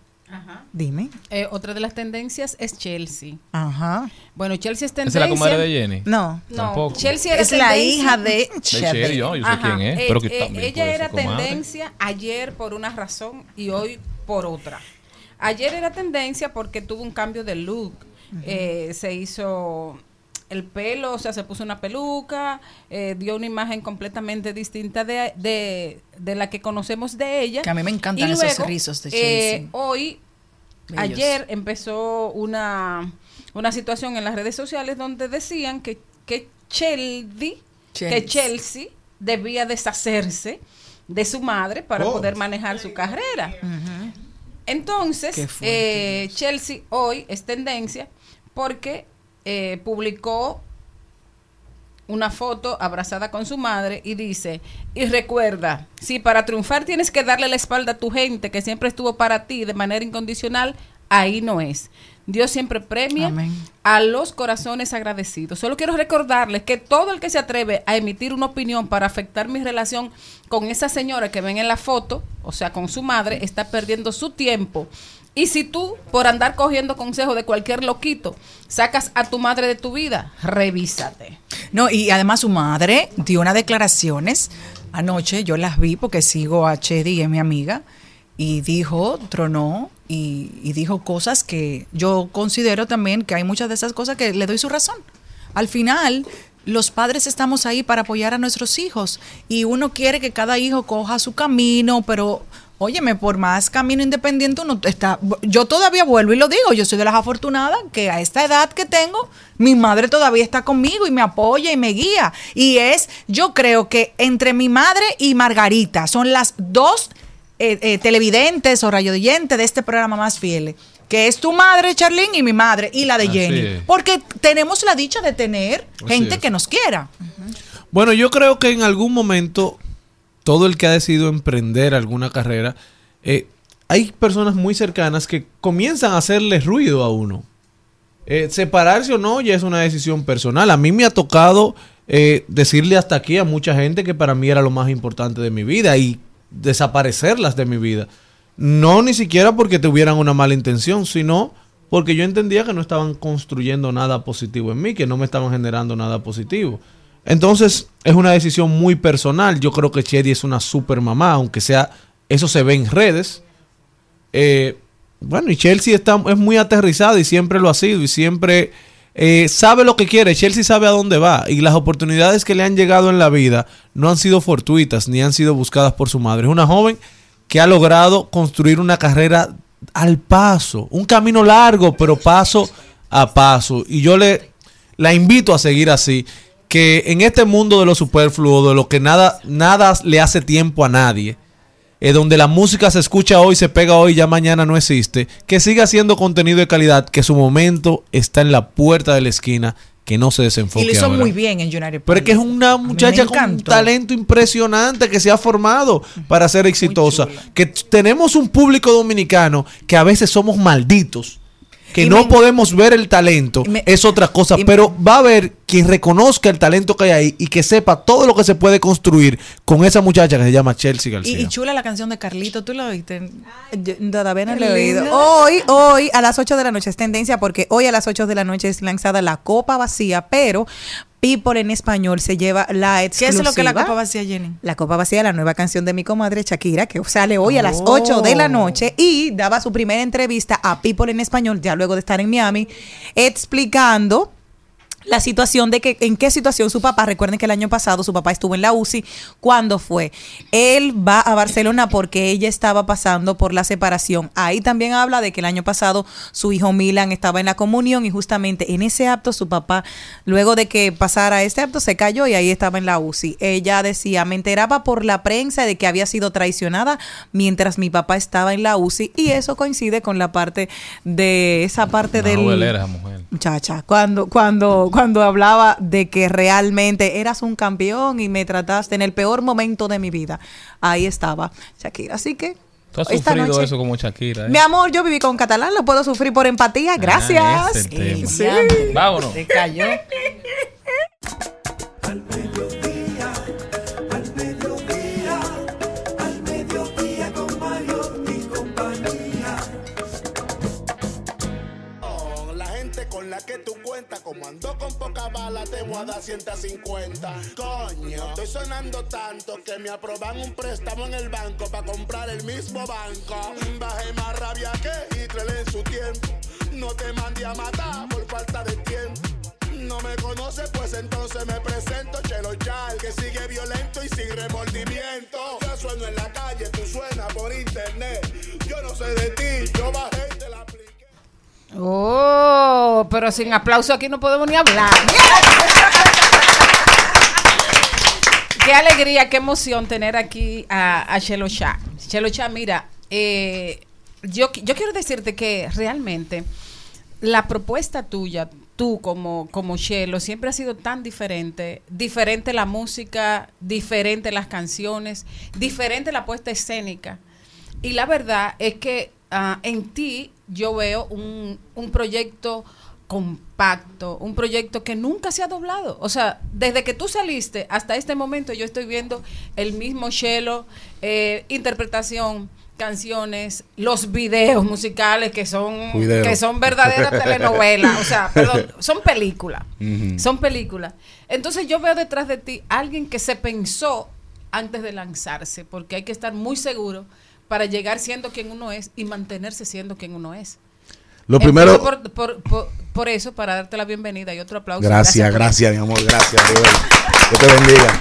Dime. Eh, otra de las tendencias es Chelsea. Ajá. Bueno, Chelsea es ¿Esa tendencia. es la comadre de Jenny? No. No, Tampoco. Chelsea era Es la tendencia. hija de De Chelsea, yo, yo sé quién es, Eh, pero que eh, ella era tendencia ayer por una razón y hoy por otra. Ayer era tendencia porque tuvo un cambio de look. Eh, se hizo el pelo, o sea, se puso una peluca, eh, dio una imagen completamente distinta de, de, de la que conocemos de ella. Que a mí me encantan Y esos luego, rizos de eh, Chelsea. hoy, Bellos. ayer empezó una, una situación en las redes sociales donde decían que, que Chelsea, que Chelsea. Debía deshacerse de su madre para Oh. poder manejar su carrera. Entonces, eh, Chelsea hoy es tendencia porque eh, publicó una foto abrazada con su madre y dice, y recuerda, si para triunfar tienes que darle la espalda a tu gente que siempre estuvo para ti de manera incondicional, ahí no es. Dios siempre premia a los corazones agradecidos. Solo quiero recordarles que todo el que se atreve a emitir una opinión para afectar mi relación con esa señora que ven en la foto, o sea, con su madre, está perdiendo su tiempo. Y si tú, por andar cogiendo consejos de cualquier loquito, sacas a tu madre de tu vida, revísate. No, y además su madre dio unas declaraciones anoche, yo las vi porque sigo a Chedi, es mi amiga, y dijo, tronó, y, y dijo cosas que yo considero también que hay muchas de esas cosas que le doy su razón. Al final, los padres estamos ahí para apoyar a nuestros hijos y uno quiere que cada hijo coja su camino, pero óyeme, por más camino independiente uno está, yo todavía vuelvo y lo digo, yo soy de las afortunadas que a esta edad que tengo, mi madre todavía está conmigo y me apoya y me guía. Y es, yo creo que entre mi madre y Margarita son las dos eh, eh, televidentes o radioyentes de este programa más fieles. Que es tu madre, Charlene, y mi madre, y la de Así Jenny. es. Porque tenemos la dicha de tener Así gente es. que nos quiera. Bueno, yo creo que en algún momento todo el que ha decidido emprender alguna carrera, eh, hay personas muy cercanas que comienzan a hacerle ruido a uno. Eh, separarse o no ya es una decisión personal. A mí me ha tocado eh, decirle hasta aquí a mucha gente que para mí era lo más importante de mi vida y desaparecerlas de mi vida. No ni siquiera porque tuvieran una mala intención, sino porque yo entendía que no estaban construyendo nada positivo en mí, que no me estaban generando nada positivo. Entonces, es una decisión muy personal. Yo creo que Chedi es una super mamá, aunque sea, eso se ve en redes. Eh, bueno, y Chelsea está, es muy aterrizada y siempre lo ha sido y siempre eh, sabe lo que quiere. Chelsea sabe a dónde va y las oportunidades que le han llegado en la vida no han sido fortuitas ni han sido buscadas por su madre. Es una joven que ha logrado construir una carrera al paso, un camino largo, pero paso a paso. Y yo le la invito a seguir así, que en este mundo de lo superfluo, de lo que nada, nada le hace tiempo a nadie, eh, donde la música se escucha hoy, se pega hoy, ya mañana no existe, que siga haciendo contenido de calidad, que su momento está en la puerta de la esquina, que no se desenfoque. Y lo hizo ahora. muy bien en United Pero es que es una muchacha con un talento impresionante que se ha formado para ser exitosa. Que tenemos un público dominicano que a veces somos malditos. Que Y no me- podemos ver el talento, es otra cosa, pero va a haber quien reconozca el talento que hay ahí y que sepa todo lo que se puede construir con esa muchacha que se llama Chelsea Y, García. y chula la canción de Carlito, ¿tú la oíste? Todavía no Qué lo he oído. Hoy, hoy a las 8 de la noche es tendencia porque hoy a las 8 de la noche es lanzada la copa vacía, pero People en español se lleva la ¿Qué exclusiva. es lo que la copa vacía, Jenny? La copa vacía, la nueva canción de mi comadre Shakira, que sale hoy a las 8 de la noche y daba su primera entrevista a People en español, ya luego de estar en Miami, explicando la situación de que en qué situación su papá, recuerden que el año pasado su papá estuvo en la UCI, ¿cuándo fue? Él va a Barcelona porque ella estaba pasando por la separación. Ahí también habla de que el año pasado su hijo Milan estaba en la comunión y justamente en ese acto su papá, luego de que pasara este acto, se cayó y ahí estaba en la UCI. Ella decía, me enteraba por la prensa de que había sido traicionada mientras mi papá estaba en la UCI y eso coincide con la parte de esa parte Una del... mujer. Muchacha, cuando, cuando, cuando hablaba de que realmente eras un campeón y me trataste en el peor momento de mi vida, ahí estaba Shakira. Así que Tú has Esta sufrido noche- eso como Shakira. ¿eh? Mi amor, yo viví con catalán, lo puedo sufrir por empatía. Gracias. Ah, el tema. Sí. Vámonos. Se cayó. como ando con poca bala, te voy a dar 150. Coño, estoy sonando tanto que me aproban un préstamo en el banco para comprar el mismo banco. Bajé más rabia que Hitler en su tiempo. No te mandé a matar por falta de tiempo. No me conoces, pues entonces me presento. Chelo Chal, que sigue violento y sin remordimiento. Yo sueno en la calle, tú suenas por internet. Yo no sé de ti, yo bajé Oh, pero sin aplauso aquí no podemos ni hablar. qué alegría, qué emoción tener aquí a, a Shelo Shah. Shelo Shah, mira, eh, yo, yo quiero decirte que realmente la propuesta tuya, tú como, como Shelo, siempre ha sido tan diferente. Diferente la música, diferente las canciones, diferente la puesta escénica. Y la verdad es que ah, en ti yo veo un, un proyecto compacto, un proyecto que nunca se ha doblado. O sea, desde que tú saliste hasta este momento yo estoy viendo el mismo Shelo, eh, interpretación, canciones, los videos musicales que son Video. que son verdaderas telenovelas, o sea, perdón, son películas. Son películas. Entonces yo veo detrás de ti alguien que se pensó antes de lanzarse, porque hay que estar muy seguro para llegar siendo quien uno es y mantenerse siendo quien uno es. Lo primero- Por, por- por- por eso, para darte la bienvenida y otro aplauso. Gracias, gracias, mi amor, gracias. Dios. Dios te bendiga.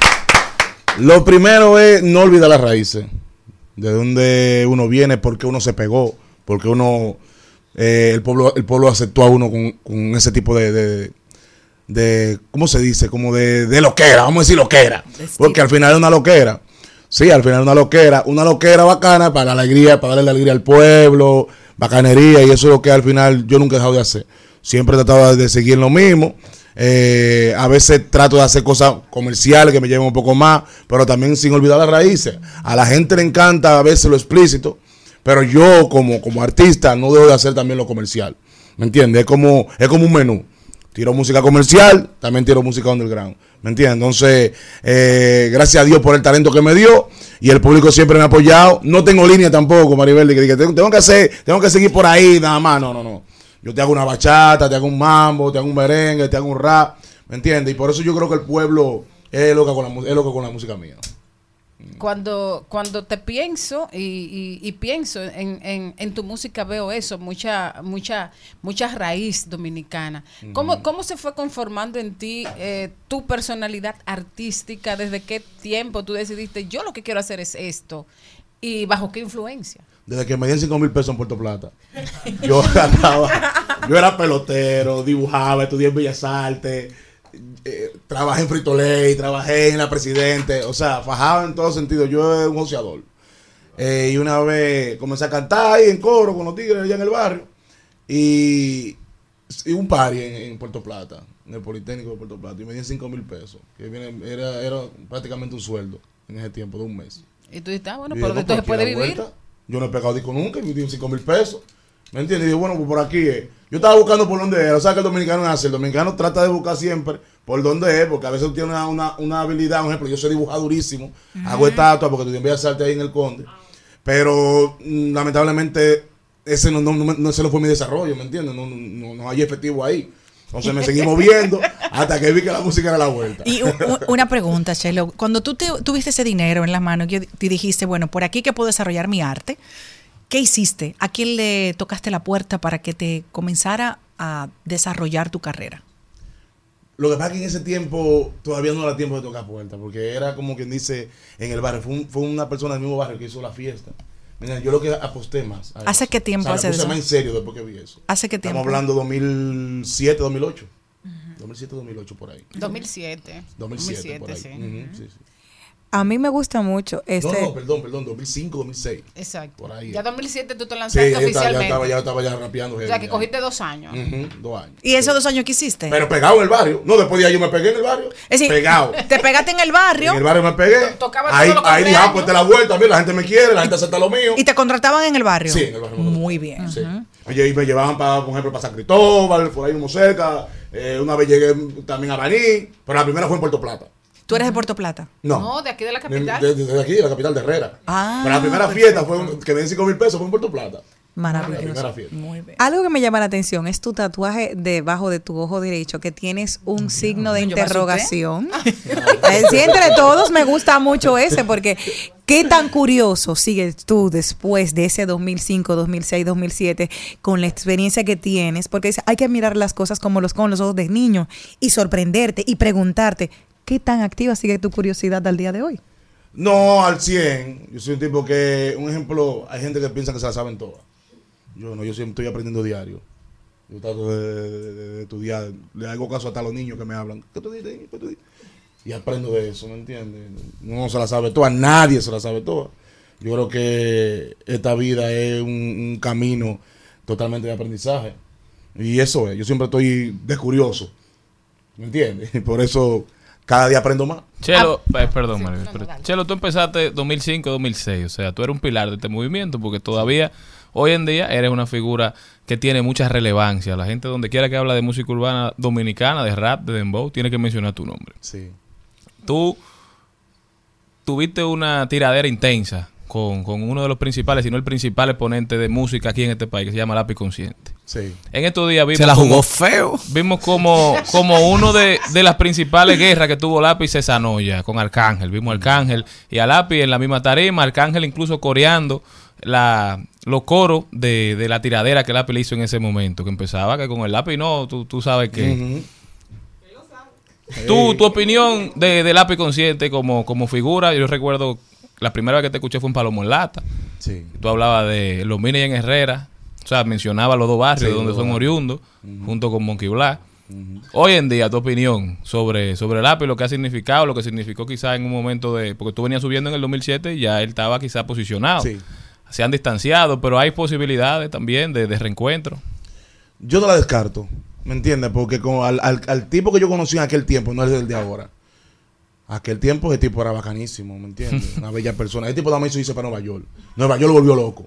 Lo primero es no olvidar las raíces. De dónde uno viene, por qué uno se pegó, por qué uno, eh, el pueblo, el pueblo aceptó a uno con, con ese tipo de, de, de- ¿cómo se dice? Como de, de loquera, vamos a decir loquera. Porque al final es una loquera. Sí, al final una loquera, una loquera bacana para la alegría, para darle la alegría al pueblo, bacanería, y eso es lo que al final yo nunca he dejado de hacer. Siempre he tratado de seguir lo mismo. Eh, a veces trato de hacer cosas comerciales que me lleven un poco más, pero también sin olvidar las raíces. A la gente le encanta a veces lo explícito, pero yo como, como artista no debo de hacer también lo comercial. ¿Me entiendes? Es como, es como un menú. Tiro música comercial, también tiro música underground. ¿Me entiendes? Entonces, eh, gracias a Dios por el talento que me dio y el público siempre me ha apoyado. No tengo línea tampoco, Maribel, que, tengo, que hacer, tengo que seguir por ahí nada más. No, no, no. Yo te hago una bachata, te hago un mambo, te hago un merengue, te hago un rap. ¿Me entiendes? Y por eso yo creo que el pueblo es loco con la, es loco con la música mía. Cuando, cuando te pienso y, y- y pienso en, en- en tu música veo eso, mucha, mucha, mucha raíz dominicana. ¿Cómo. ¿Cómo se fue conformando en ti eh, tu personalidad artística? ¿Desde qué tiempo tú decidiste, yo lo que quiero hacer es esto? ¿Y bajo qué influencia? Desde que me dieron 5 mil pesos en Puerto Plata. Yo andaba, yo era pelotero, dibujaba, estudié en Bellas Artes, eh, trabajé en Frito Lay, trabajé en la Presidente, o sea, fajaba en todo sentido. Yo era un joseador. Eh, y una vez comencé a cantar ahí en coro con los tigres allá en el barrio. Y, y un party en, en Puerto Plata, en el Politécnico de Puerto Plata. Y me dieron 5 mil pesos, que viene- era, era prácticamente un sueldo en ese tiempo de un mes. Y tú dices, ah, bueno, pero esto se puede la vivir. vuelta. Yo no he pegado disco nunca y me dieron 5 mil pesos. ¿Me entiendes? Y digo, bueno, pues por aquí es. Yo estaba buscando por dónde era. O sea, que el dominicano así. El dominicano trata de buscar siempre por dónde es, porque a veces tú tienes una, una, una habilidad. Por ejemplo, yo soy dibujado durísimo. Hago estatuas porque tú envías arte ahí en el Conde. Pero mm, lamentablemente ese no, no, no, no- ese fue mi desarrollo, ¿me entiendes? No, no, no, hay efectivo ahí. Entonces me seguí moviendo hasta que vi que la música era la vuelta. Y una pregunta, Chelo. Cuando tú te- tuviste ese dinero en las manos que te dijiste, bueno, por aquí que puedo desarrollar mi arte, ¿qué hiciste? ¿A quién le tocaste la puerta para que te comenzara a desarrollar tu carrera? Lo que pasa es que en ese tiempo todavía no era tiempo de tocar puertas, porque era como quien dice en el barrio. Fue, un- fue una persona del mismo barrio que hizo la fiesta. Mira, yo lo que aposté más. a ¿Hace eso. qué tiempo O sea, hace puse eso? más en serio después que vi eso. ¿Hace qué tiempo? Estamos hablando 2007, 2008. 2007, 2008 por ahí. 2007. 2007, por ahí. sí. Ujú, sí, sí. A mí me gusta mucho este. No, no, perdón, perdón, 2005, 2006. Exacto. Por ahí. Ya 2007 tú te Sí, lanzaste estaba, ya oficialmente. estaba, ya estaba ya rapeando. o sea, que ya. cogiste dos años. Dos años. ¿Y esos dos años que hiciste? Pero pegado en el barrio. No, después de ahí yo me pegué en el barrio. Es decir, pegado. Te pegaste en el barrio En el barrio me pegué. Tocaba Ahí, todos los ahí dije, ah, pues te la vuelta, mira, la gente me quiere, la gente acepta lo mío. y te contrataban en el barrio. Sí, en el barrio. Muy bien. Sí. Oye, y me llevaban, para, por ejemplo, para San Cristóbal, por ahí mismo cerca. Eh, una vez llegué también a Baní, pero la primera fue en Puerto Plata. ¿Tú eres de Puerto Plata? No. No, de aquí de la De- capital. de- Desde aquí, de la capital de Herrera. Ah, pero la primera fiesta fue un- que me den 5 mil pesos fue en Puerto Plata. La primera Maravilloso. fiesta. Muy bien. Algo que me llama la atención es tu tatuaje debajo de tu ojo derecho, que tienes un signo de interrogación. Eh, sí, entre todos me gusta mucho ese, porque qué tan curioso sigues tú después de ese 2005, 2006, 2007, con la experiencia que tienes, porque dice, hay que mirar las cosas como los con los ojos de niño y sorprenderte y preguntarte, ¿qué tan activa sigue tu curiosidad al día de hoy? No, al 100. Yo soy un tipo que, un ejemplo, hay gente que piensa que se la saben todas. Yo no, yo siempre estoy aprendiendo diario. Yo trato de, estudiar. Le hago caso hasta a los niños que me hablan. ¿Qué tú dices? ¿Qué tú dices? Y aprendo de eso, ¿me entiendes? No se la sabe toda, nadie se la sabe toda. Yo creo que esta vida es un, camino totalmente de aprendizaje. Y eso es, yo siempre estoy de curioso. ¿Me entiendes? Por eso cada día aprendo más. Chelo, eh, perdón, Mario, pero- Chelo, tú empezaste 2005-2006, o sea, tú eres un pilar de este movimiento porque todavía hoy en día eres una figura que tiene mucha relevancia. La gente donde quiera que habla de música urbana dominicana, de rap, de dembow, tiene que mencionar tu nombre. Sí. Tú tuviste una tiradera intensa con, con uno de los principales, si no el principal exponente de música aquí en este país, que se llama Lápiz Consciente. Sí. En estos días vimos Se la jugó como- feo. Vimos como, como uno de, de las principales guerras que tuvo Lápiz se sanó ya con Arcángel. Vimos a Arcángel y a Lápiz en la misma tarima. Arcángel incluso coreando la, los coros de, de la tiradera que Lápiz le hizo en ese momento. Que empezaba que con el Lápiz no, tú, tú sabes que... Tú, tu opinión de, de Lápiz Consciente como, como figura, yo recuerdo la primera vez que te escuché fue en Palomo en Lata. Sí. Tú hablabas de los Minis en Herrera, o sea, mencionaba los dos barrios Sí, de donde son dos oriundos, junto con Monkey Black. Hoy en día, tu opinión sobre, sobre Lápiz, lo que ha significado, lo que significó quizás en un momento de... Porque tú venías subiendo en el 2007 y ya él estaba quizás posicionado. Sí. Se han distanciado, pero hay posibilidades también de, de reencuentro. Yo no la descarto, ¿me entiendes? Porque como al, al- al tipo que yo conocí en aquel tiempo no es el de ahora. Aquel tiempo ese tipo era bacanísimo, ¿me entiendes? Una bella persona. Ese tipo también se hizo para Nueva York. Nueva York lo volvió loco.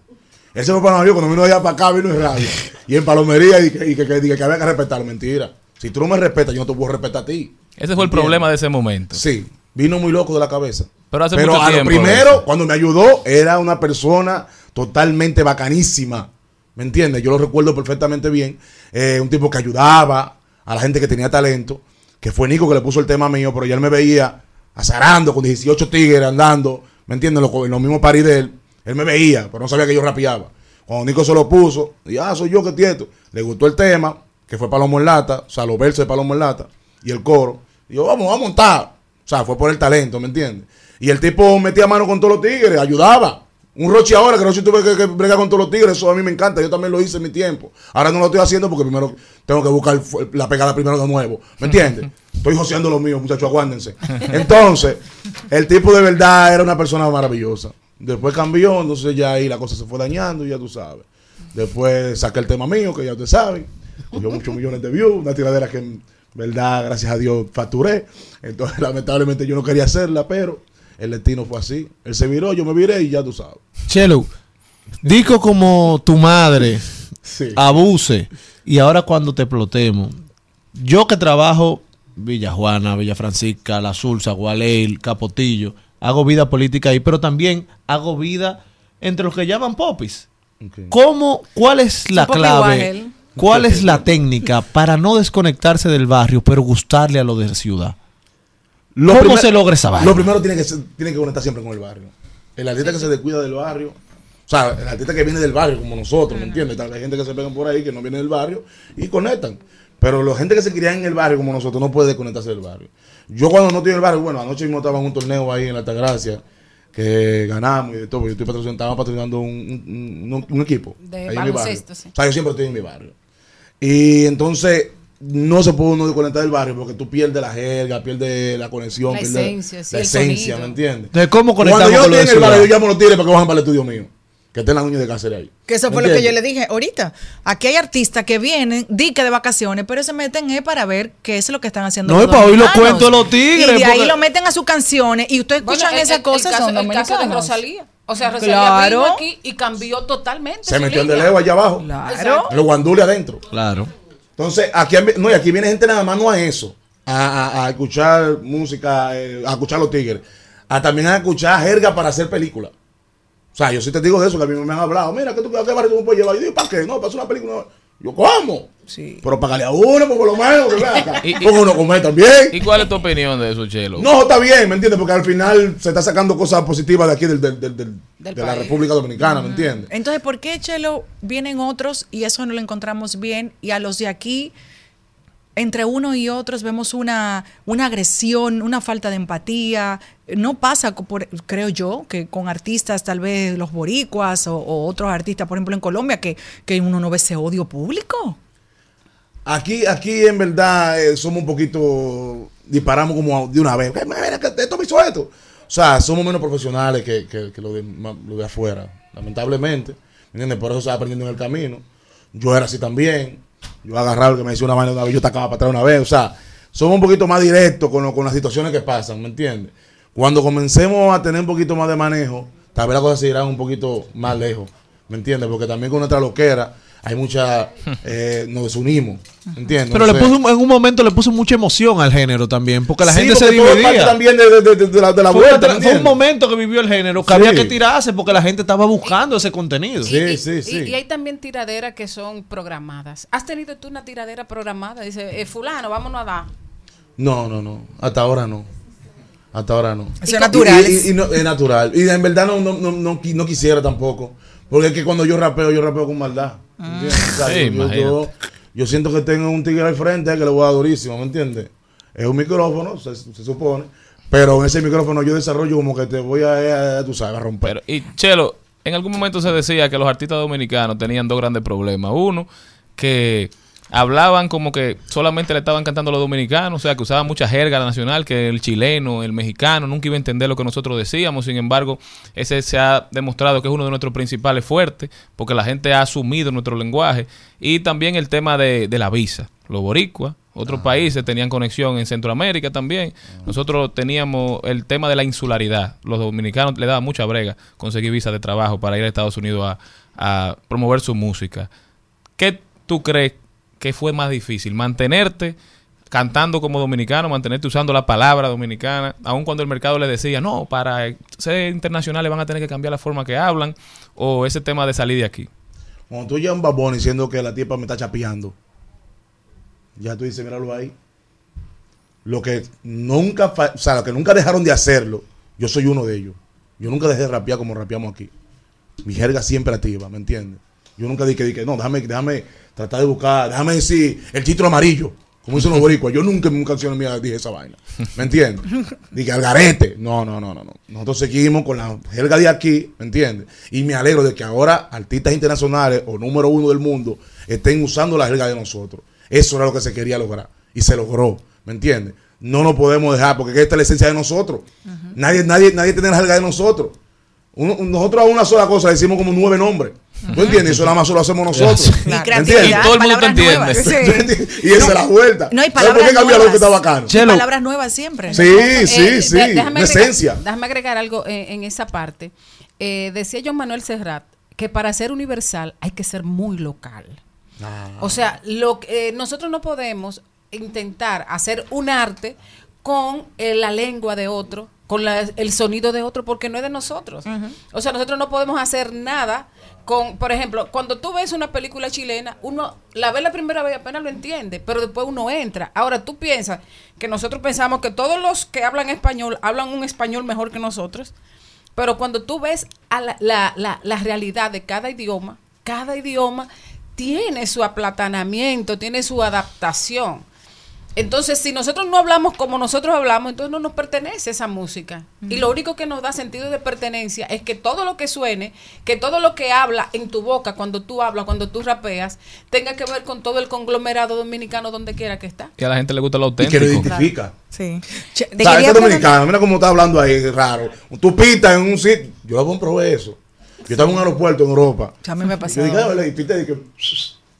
Él se fue para Nueva York, cuando vino allá para acá, vino en radio. Y en palomería, y que, y que, que- que- que había que respetar. Mentira. Si tú no me respetas, yo no te puedo respetar a ti. Ese fue el ¿Entiendes? problema de ese momento. Sí, vino muy loco de la cabeza. Pero hace mucho a lo primero, eso. cuando me ayudó, era una persona totalmente bacanísima. ¿Me entiendes? Yo lo recuerdo perfectamente bien. Eh, un tipo que ayudaba a la gente que tenía talento. Que fue Nico que le puso el tema mío, pero ya él me veía azarando con 18 tigres andando. ¿Me entiendes? En los mismos paris de él. Él me veía, pero no sabía que yo rapeaba. Cuando Nico se lo puso, dije, ah, soy yo que tieto. Le gustó el tema, que fue Palomo en Lata, o sea, los versos de Palomo en Lata, y el coro. Y yo, vamos, vamos a montar. O sea, fue por el talento, ¿me entiendes? Y el tipo metía mano con todos los tigres, ayudaba. Un Rochi ahora, que Rochi tuve que, que bregar con todos los tigres, eso a mí me encanta, yo también lo hice en mi tiempo. Ahora no lo estoy haciendo porque primero tengo que buscar la pegada primero de nuevo, ¿me entiendes? Estoy joseando lo mío, muchachos, aguántense. Entonces, el tipo de verdad era una persona maravillosa. Después cambió, entonces ya ahí la cosa se fue dañando, y ya tú sabes. Después saqué el tema mío, que ya ustedes saben. Cogió muchos millones de views, una tiradera que en verdad, gracias a Dios, facturé. Entonces, lamentablemente yo no quería hacerla, pero el destino fue así. Él se viró, yo me viré y ya tú sabes. Chelo, dico como tu madre Sí. abuse y ahora cuando te explotemos, yo que trabajo Villa Juana, Villa Francisca, La Sulsa, Gualeil, Capotillo, hago vida política ahí, pero también hago vida entre los que llaman popis. ¿Cómo, cuál es la clave? ¿Cuál es la técnica para no desconectarse del barrio, pero gustarle a lo de la ciudad? Lo ¿Cómo primer- se logra esa vaina? Lo primero tiene que, ser- tiene que conectar siempre con el barrio. El artista que se descuida del barrio, o sea, el artista que viene del barrio, como nosotros, ¿me entiendes? Tal vez Hay gente que se pegan por ahí que no viene del barrio y conectan. Pero la gente que se cría en el barrio como nosotros no puede desconectarse del barrio. Yo cuando no estoy en el barrio, bueno, anoche mismo estaba en un torneo ahí en la Altagracia que ganamos y de todo, porque yo estoy patrocinando, estaba patrocinando un, un- un- un equipo. De ahí en mi barrio. baloncesto, sí. O sea, yo siempre estoy en mi barrio. Y entonces, no se puede uno desconectar del barrio porque tú pierdes la jerga, pierdes la conexión, La pierdes esencia, sí, la esencia, sonido. ¿me entiendes? De cómo Cuando conectamos yo con lo estoy en el barrio, yo llamo a los tigres para que bajen para el estudio mío. Que estén las uñas de Cáceres ahí. Que eso ¿Me fue lo que yo le dije ahorita. Aquí hay artistas que vienen, di que de vacaciones, pero se meten es para ver qué es lo que están haciendo. No, y para dominicanos. cuentos de los tigres, Y de ahí lo meten a sus canciones y ustedes Bueno, escuchan el- esas el- cosas el caso, son el caso de. Rosalía. O sea, Rosalía Claro. vino aquí y cambió totalmente. Se metió el de. Leo allá abajo. Claro. Los guandules adentro. Claro. Entonces, aquí, no, y aquí viene gente nada más no a eso, a, a- a escuchar música, eh, a escuchar los tigres, a también a escuchar jerga para hacer películas. O sea, yo sí te digo de eso, que a mí me han hablado. Mira, ¿qué, tú, qué barrio tú me puedes llevar? Yo digo, ¿para qué? No, para hacer una película. Yo, ¿cómo? Sí. Pero pagarle a uno, pues, por lo menos, acá. Y- Porque uno come también. ¿Y cuál es tu opinión de eso, Chelo? No, está bien, ¿me entiendes? Porque al final se está sacando cosas positivas de aquí, del, del- del- del- de la. República Dominicana, ¿me entiendes? Entonces, ¿por qué, Chelo, vienen otros y eso no lo encontramos bien? Y a los de aquí, entre uno y otros, vemos una, una agresión, una falta de empatía. No pasa, por- creo yo, que con artistas, tal vez los boricuas o, otros artistas, por ejemplo, en Colombia, que, que uno no ve ese odio público. Aquí, aquí en verdad eh, somos un poquito, disparamos como de una vez. "Eh, Mira, esto me hizo esto. O sea, somos menos profesionales que, que, que lo, de, lo de afuera, lamentablemente. ¿Me entiendes? Por eso se aprendiendo en el camino. Yo era así también. Yo agarraba el que me decía una mano una vez, yo tacaba para atrás una vez. O sea, somos un poquito más directos con, con las situaciones que pasan, ¿me entiendes? Cuando comencemos a tener un poquito más de manejo, tal vez las cosas se irán un poquito más lejos, ¿me entiendes? Porque también con nuestra loquera hay mucha, eh, nos desunimos, ¿me entiendes? Pero le puso, en un momento le puso mucha emoción al género también, porque la Sí, gente se porque parte dividía. también de, de- de- de la, de la fue, vuelta, otra- ¿me fue un momento que vivió el género, que Sí. había que tirarse porque la gente estaba buscando ese contenido. Sí, Y- sí, y- sí. Y, hay también tiraderas que son programadas. ¿Has tenido tú una tiradera programada? Dice, eh, fulano, vámonos a dar. No, no, no. Hasta ahora no. Hasta ahora no. Eso es natural. Y, y- y no, es natural. Y en verdad no, no, no, no, qui- no quisiera tampoco. Porque es que cuando yo rapeo, yo rapeo con maldad. ¿entiendes? O sea, Sí, yo- yo, imagínate. yo, yo siento que tengo un tigre al frente que le voy a dar durísimo, ¿me entiendes? Es un micrófono, se, se supone. Pero en ese micrófono yo desarrollo como que te voy a, a, tú sabes, a romper. Pero, y Chelo, en algún momento se decía que los artistas dominicanos tenían dos grandes problemas. Uno, que hablaban como que solamente le estaban cantando a los dominicanos, o sea, que usaban mucha jerga nacional, que el chileno, el mexicano, nunca iba a entender lo que nosotros decíamos. Sin embargo, ese se ha demostrado que es uno de nuestros principales fuertes, porque la gente ha asumido nuestro lenguaje. Y también el tema de, de la visa. Los boricuas, otros países tenían conexión en Centroamérica también. Nosotros teníamos el tema de la insularidad. Los dominicanos le daban mucha brega conseguir visa de trabajo para ir a Estados Unidos a, a promover su música. ¿Qué tú crees que fue más difícil? ¿Mantenerte cantando como dominicano, mantenerte usando la palabra dominicana, aun cuando el mercado le decía, no, para ser internacionales van a tener que cambiar la forma que hablan, o ese tema de salir de aquí? Cuando tú llevas un babón diciendo que la tipa me está chapeando, ya tú dices, míralo ahí. Lo que nunca, o sea, lo que nunca dejaron de hacerlo, yo soy uno de ellos. Yo nunca dejé de rapear como rapeamos aquí. Mi jerga siempre activa, ¿me entiendes? Yo nunca dije, dije, no, déjame, déjame tratar de buscar, déjame decir el título amarillo, como dicen los boricuas. Yo nunca en una canción mía dije esa vaina, ¿me entiendes? Dije, al garete. No, no, no, no, no. Nosotros seguimos con la jerga de aquí, ¿me entiendes? Y me alegro de que ahora artistas internacionales o número uno del mundo estén usando la jerga de nosotros. Eso era lo que se quería lograr. Y se logró, ¿me entiendes? No nos podemos dejar, porque esta es la esencia de nosotros. Nadie, nadie, nadie tiene la jerga de nosotros. Uno- nosotros a una sola cosa le decimos como nueve nombres. ¿Tú entiendes? Eso nada más solo hacemos nosotros. Claro. ¿Me Y Y todo el mundo te entiende. nuevas. y esa es la vuelta. No, hay ¿Sabes por qué palabras cambia lo que nuevas. está bacano? Y palabras nuevas siempre. Sí, sí, Eh, sí. de- déjame agregar- esencia. Déjame agregar algo en, en esa parte. Eh, decía John Manuel Serrat que para ser universal hay que ser muy local. O sea, lo que, eh, nosotros no podemos intentar hacer un arte con eh, la lengua de otro, con la- el sonido de otro, porque no es de nosotros. O sea, nosotros no podemos hacer nada con, por ejemplo, cuando tú ves una película chilena, uno la ve la primera vez y apenas lo entiende, pero después uno entra. Ahora tú piensas que nosotros pensamos que todos los que hablan español hablan un español mejor que nosotros, pero cuando tú ves a la, la- la- la realidad de cada idioma, cada idioma tiene su aplatanamiento, tiene su adaptación. Entonces, si nosotros no hablamos como nosotros hablamos, entonces no nos pertenece esa música. Y lo único que nos da sentido de pertenencia es que todo lo que suene, que todo lo que habla en tu boca cuando tú hablas, cuando tú rapeas, tenga que ver con todo el conglomerado dominicano donde quiera que está. Que a la gente le gusta lo Y que auténtico. lo identifica. Sí. O sea, este dominicano, mira cómo está hablando ahí, raro. Tú pitas en un sitio. Yo comprobé eso. Yo estaba en un aeropuerto en Europa. A mí me Yo dije, "Ah, ¿verdad?", y pité y que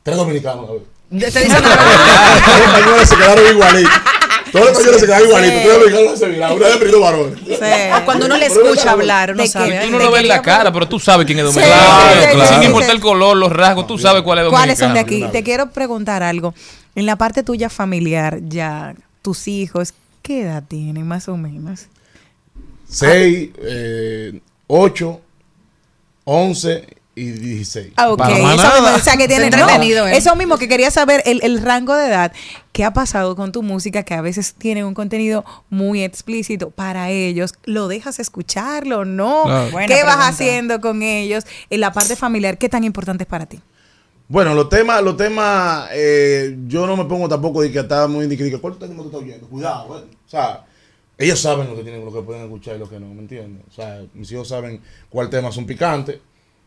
tres dominicanos. ver. Te dicen- Los españoles se quedaron igualitos. Todos los españoles se quedaron igualitos. Tres dominicanos se miraron. Una vez perdido varones. Cuando uno le escucha hablar, uno de sabe. Tú no te lo ves en la cara, pero tú sabes quién es dominicano. Sin importar el color, los rasgos, tú sabes cuál es dominicano. ¿Cuáles son de aquí? Te quiero preguntar algo. En la parte tuya familiar, ya tus hijos, ¿qué edad tienen más o menos? 6, 8, 11 y 16. Ah, ok. Eso mismo, o sea, que tienen, no, Eso mismo que quería saber, el, el rango de edad. ¿Qué ha pasado con tu música que a veces tiene un contenido muy explícito para ellos? ¿Lo dejas escucharlo? ¿No? Buena ¿Qué vas haciendo con ellos? En la parte familiar, ¿qué tan importante es para ti? Bueno, los temas, los temas, eh, yo no me pongo tampoco de que está muy de que, ¿cuál tema tú estás oyendo? Cuidado, eh. o sea, ellos saben lo que tienen, lo que pueden escuchar y lo que no, ¿me entiendes? O sea, mis hijos saben cuál tema son picantes.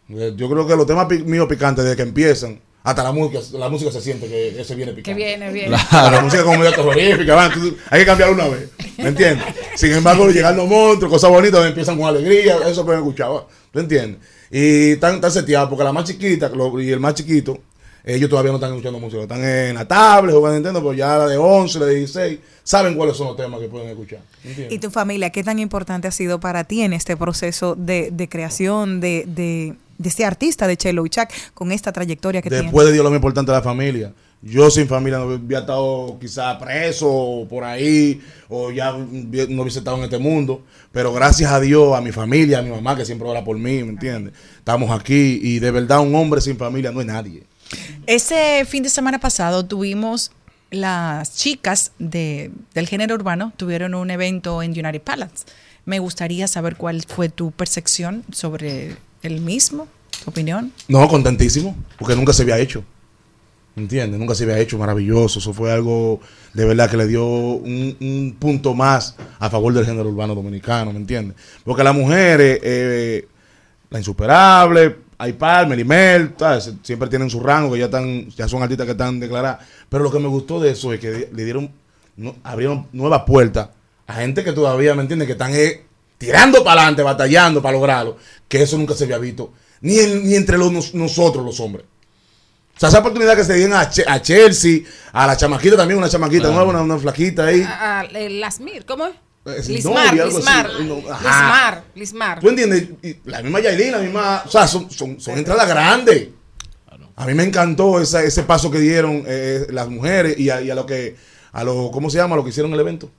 Eh, Yo creo que los temas pi- míos picantes desde que empiezan, hasta la música, la música se siente que ese viene picante. Que viene, viene. La música como medio terrorífica, hay que cambiarlo una vez, ¿me entiendes? Sin embargo, llegan los monstruos, cosas bonitas, empiezan con alegría, eso pueden escuchar, ¿va? ¿tú entiendes? Y están, están seteados, porque la más chiquita lo- y el más chiquito, ellos todavía no están escuchando música, están en la tablet, jugando Nintendo, pero ya la de 11, la de 16, saben cuáles son los temas que pueden escuchar. ¿me entiendes? ¿Y tu familia, qué tan importante ha sido para ti en este proceso de, de creación de, de, de este artista de Chelo Uchak con esta trayectoria que Después de Dios, lo más importante es la familia. Yo sin familia no hubiera estado quizá preso o por ahí, o ya no hubiese estado en este mundo. Pero gracias a Dios, a mi familia, a mi mamá que siempre ora por mí, ¿me entiendes? Estamos aquí y de verdad un hombre sin familia no es nadie. Ese fin de semana pasado tuvimos las chicas de, del género urbano tuvieron un evento en United Palace. Me gustaría saber cuál fue tu percepción sobre el mismo, tu opinión. No, contentísimo, porque nunca se había hecho. ¿Me entiendes? Nunca se había hecho, maravilloso. Eso fue algo de verdad que le dio un, un punto más a favor del género urbano dominicano, ¿me entiendes? Porque las mujeres, eh, la insuperable, hay Palmer y siempre tienen su rango, que ya están, ya son artistas que están declaradas. Pero lo que me gustó de eso es que le dieron, abrieron nuevas puertas a gente que todavía, ¿me entiendes? Que están eh, tirando para adelante, batallando para lograrlo, que eso nunca se había visto, ni, en- ni entre los, nos- nosotros los hombres. O sea, esa oportunidad que se dieron a, Che- a Chelsea, a la chamaquita también, una chamaquita Claro. nueva, una, una flaquita ahí. Ah, ah, eh, Lasmir, ¿cómo es? Es Lismar. Lismar. Lismar, Lismar. ¿Tú entiendes? La misma Yailin, la misma. O sea, son, son, son entradas grandes. A mí me encantó esa- ese paso que dieron eh, las mujeres y a, y a lo que. A lo, ¿Cómo se llama? A lo que hicieron el evento.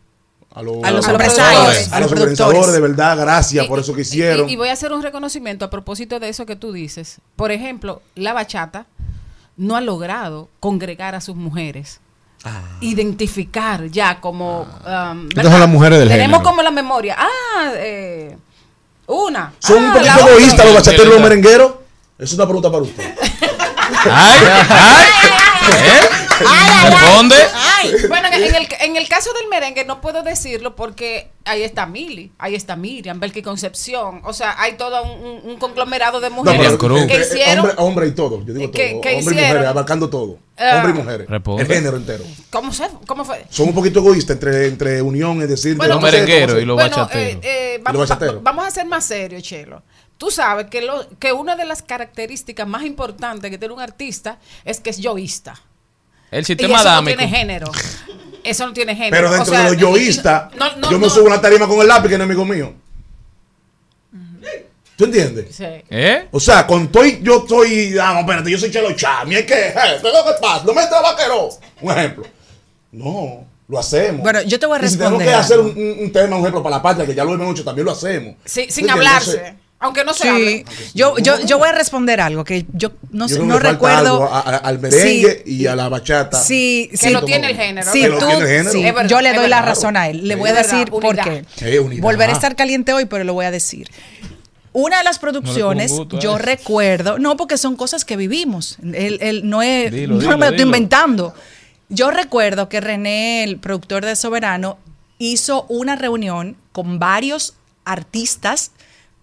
A, lo- A los a empresarios, A a los los organizadores, productores. de verdad, gracias por eso que hicieron. Y, y voy a hacer un reconocimiento a propósito de eso que tú dices. Por ejemplo, la bachata no ha logrado congregar a sus mujeres. Ah. Identificar ya como... um, Estas son las mujeres del Tenemos género. como la memoria. Ah, eh, una. Son Ah, un poquito egoístas los bachateros y los merengueros. Es una pregunta para usted. Ay, ay, ¿eh? Responde. Bueno, en en el, en el caso del merengue no puedo decirlo porque ahí está Mili, ahí está Miriam, Belki Concepción. O sea, hay todo un, conglomerado de No, mujeres pero, que hicieron... hombre, hombre y todo. Yo digo que- todo. que hombre y mujeres, abarcando todo. Ah. hombre y mujeres. Responde. El género entero. ¿Cómo, se, ¿Cómo fue? Son un poquito egoístas entre, entre unión, es decir, Bueno, de- Los merengueros y los Bueno, bachateros. eh, eh, va- vamos a ser más serios, Chelo. Tú sabes que, lo, que una de las características más importantes que tiene un artista es que es yoísta. El Y sistema eso no tiene género. Eso no tiene género. Pero O dentro sea, de los yoístas, no, no, yo me no. subo a una tarima con el lápiz que no es amigo mío. ¿Tú entiendes? Sí. ¿Eh? O sea, con todo y- yo soy, ah, no, espérate, yo soy Chelo Chami, es que, eh, ¿qué es pasa? No me entra vaquero. Un ejemplo. No, lo hacemos. Bueno, yo te voy a Y si tenemos responder que hacer algo. un, un- un tema, un ejemplo para la patria, que ya lo hemos hecho, también lo hacemos. Sí, ¿Tú sin entiendes? hablarse. Aunque no se Sí, hable. yo, yo, yo voy a responder algo que yo no, yo no recuerdo. algo a- a- al merengue Sí, y a la bachata. Sí, Que sí, lo tiene el género. Sí, Que tú- tiene el género. sí, Es verdad, yo le doy la razón a él. Le Sí. voy a verdad, decir por qué. Sí, unidad. Volveré a estar caliente hoy, pero lo voy a decir. Una de las producciones, No gusto yo recuerdo, no, porque son cosas que vivimos. Él, él no, es, Dilo, no dilo, me lo estoy inventando. Yo recuerdo que René, el productor de Soberano, hizo una reunión con varios artistas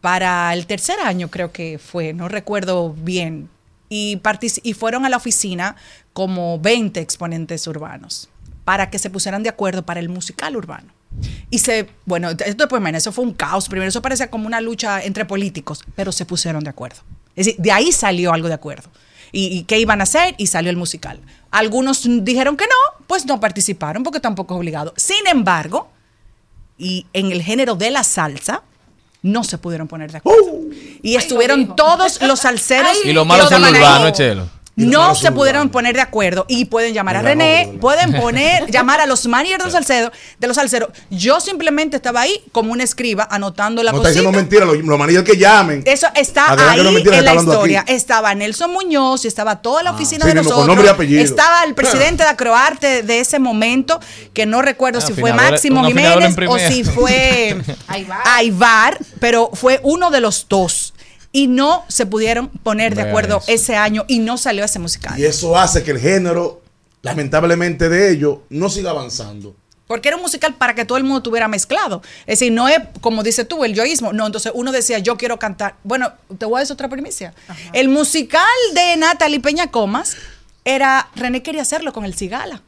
para el tercer año, creo que fue, no recuerdo bien. Y, y fueron a la oficina como 20 exponentes urbanos para que se pusieran de acuerdo para el musical urbano. Y se, bueno, esto pues, man, eso fue un caos. Primero, eso parecía como una lucha entre políticos, pero se pusieron de acuerdo. Es decir, de ahí salió algo de acuerdo. Y, y qué iban a hacer y salió el musical. Algunos dijeron que no, pues no participaron porque tampoco es obligado. Sin embargo, y en el género de la salsa, no se pudieron poner de acuerdo. y estuvieron todos los salseros. Y lo malo que son los urbanos, Chelo. No se pudieron poner de acuerdo y pueden llamar a René, no, no, no. pueden poner, llamar a los managers de de los salseros. Yo simplemente estaba ahí como una escriba anotando la No está cosita. diciendo mentira, los, los que llamen. Eso está ahí no mentira, en la historia. aquí. Estaba Nelson Muñoz, y estaba toda la oficina sí, de con nosotros. nombre y apellido. Estaba el presidente de Acroarte de ese momento, que no recuerdo Ah, si fue Máximo Jiménez o si fue Aibar, pero fue uno de los dos. Y no se pudieron poner de acuerdo eso. ese año y no salió ese musical. Y eso hace que el género, lamentablemente de ellos, no siga avanzando. Porque era un musical para que todo el mundo tuviera mezclado. Es decir, no es como dices tú, el yoísmo. No, entonces uno decía, yo quiero cantar. Bueno, te voy a decir otra primicia. El musical de Natalie Peña Comas era, René quería hacerlo con el Cigala.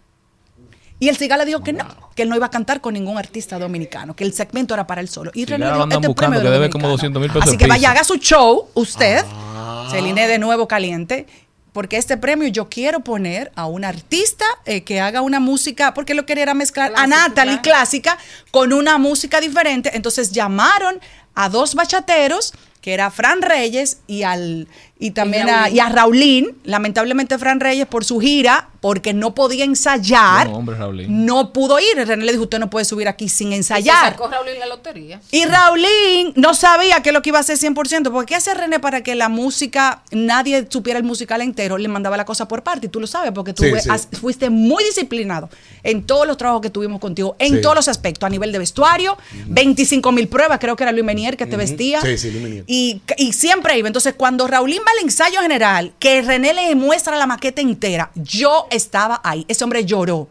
Y el Cigala dijo que no, que él no iba a cantar con ningún artista dominicano, que el segmento era para él solo. Y René dijo, este premio de que debe como dominicanos. 200 mil pesos Así que vaya, haga su show, usted, Ah. Celine de nuevo caliente, porque este premio yo quiero poner a un artista eh, que haga una música, porque lo quería era mezclar a Natalie clásica con una música diferente. Entonces llamaron a dos bachateros, que era Fran Reyes y al y también a, Raulín. y a Raulín. Lamentablemente Fran Reyes por su gira, porque no podía ensayar, No, hombre, Raulín. no pudo ir. René le dijo, usted no puede subir aquí sin ensayar. sacó Raúl en la lotería. Y Raulín no sabía qué es lo que iba a hacer 100%, porque ¿qué hace René para que la música, nadie supiera el musical entero? Le mandaba la cosa por parte, y tú lo sabes, porque tú Sí, ve- sí. has- fuiste muy disciplinado en todos los trabajos que tuvimos contigo, en Sí. todos los aspectos, a nivel de vestuario, 25 mil pruebas, creo que era Luis Menier que te vestía. Sí, sí, Luis Menier. Y, y siempre iba. Entonces, cuando Raulín va al ensayo general, que René le muestra la maqueta entera, yo estaba ahí. Ese hombre lloró.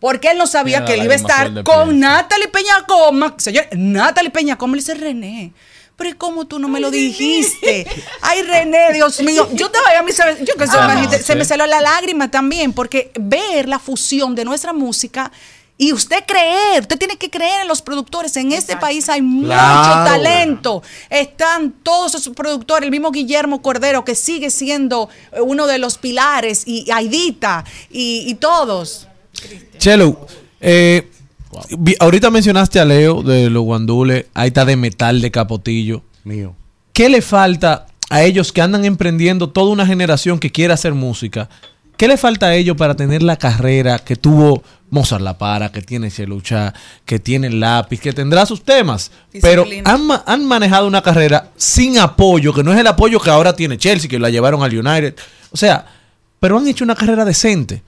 Porque él no sabía Mira que él iba a estar con. Natalie Peñacoma. Señor, Natalie Peñacoma le dice René. Pero ¿y cómo tú no me lo dijiste? Ay, René, Dios mío. Yo te vaya a mí, se me- yo que se, Ah, me, no, se me salió la lágrima también, porque ver la fusión de nuestra música y usted creer, usted tiene que creer en los productores. En este país hay mucho talento. Están todos esos productores, el mismo Guillermo Cordero, que sigue siendo eh, uno de los pilares, y Aidita, y, y todos. Chelo, eh, ahorita mencionaste a Leo de los guandules, ahí está de metal de Capotillo. Mío. ¿Qué le falta a ellos que andan emprendiendo toda una generación que quiere hacer música? ¿Qué le falta a ellos para tener la carrera que tuvo Mozart La Para, que tiene Chelucha, que tiene lápiz, que tendrá sus temas? Pero han, han manejado una carrera sin apoyo, que no es el apoyo que ahora tiene Chelsea, que la llevaron al United. O sea, pero han hecho una carrera decente.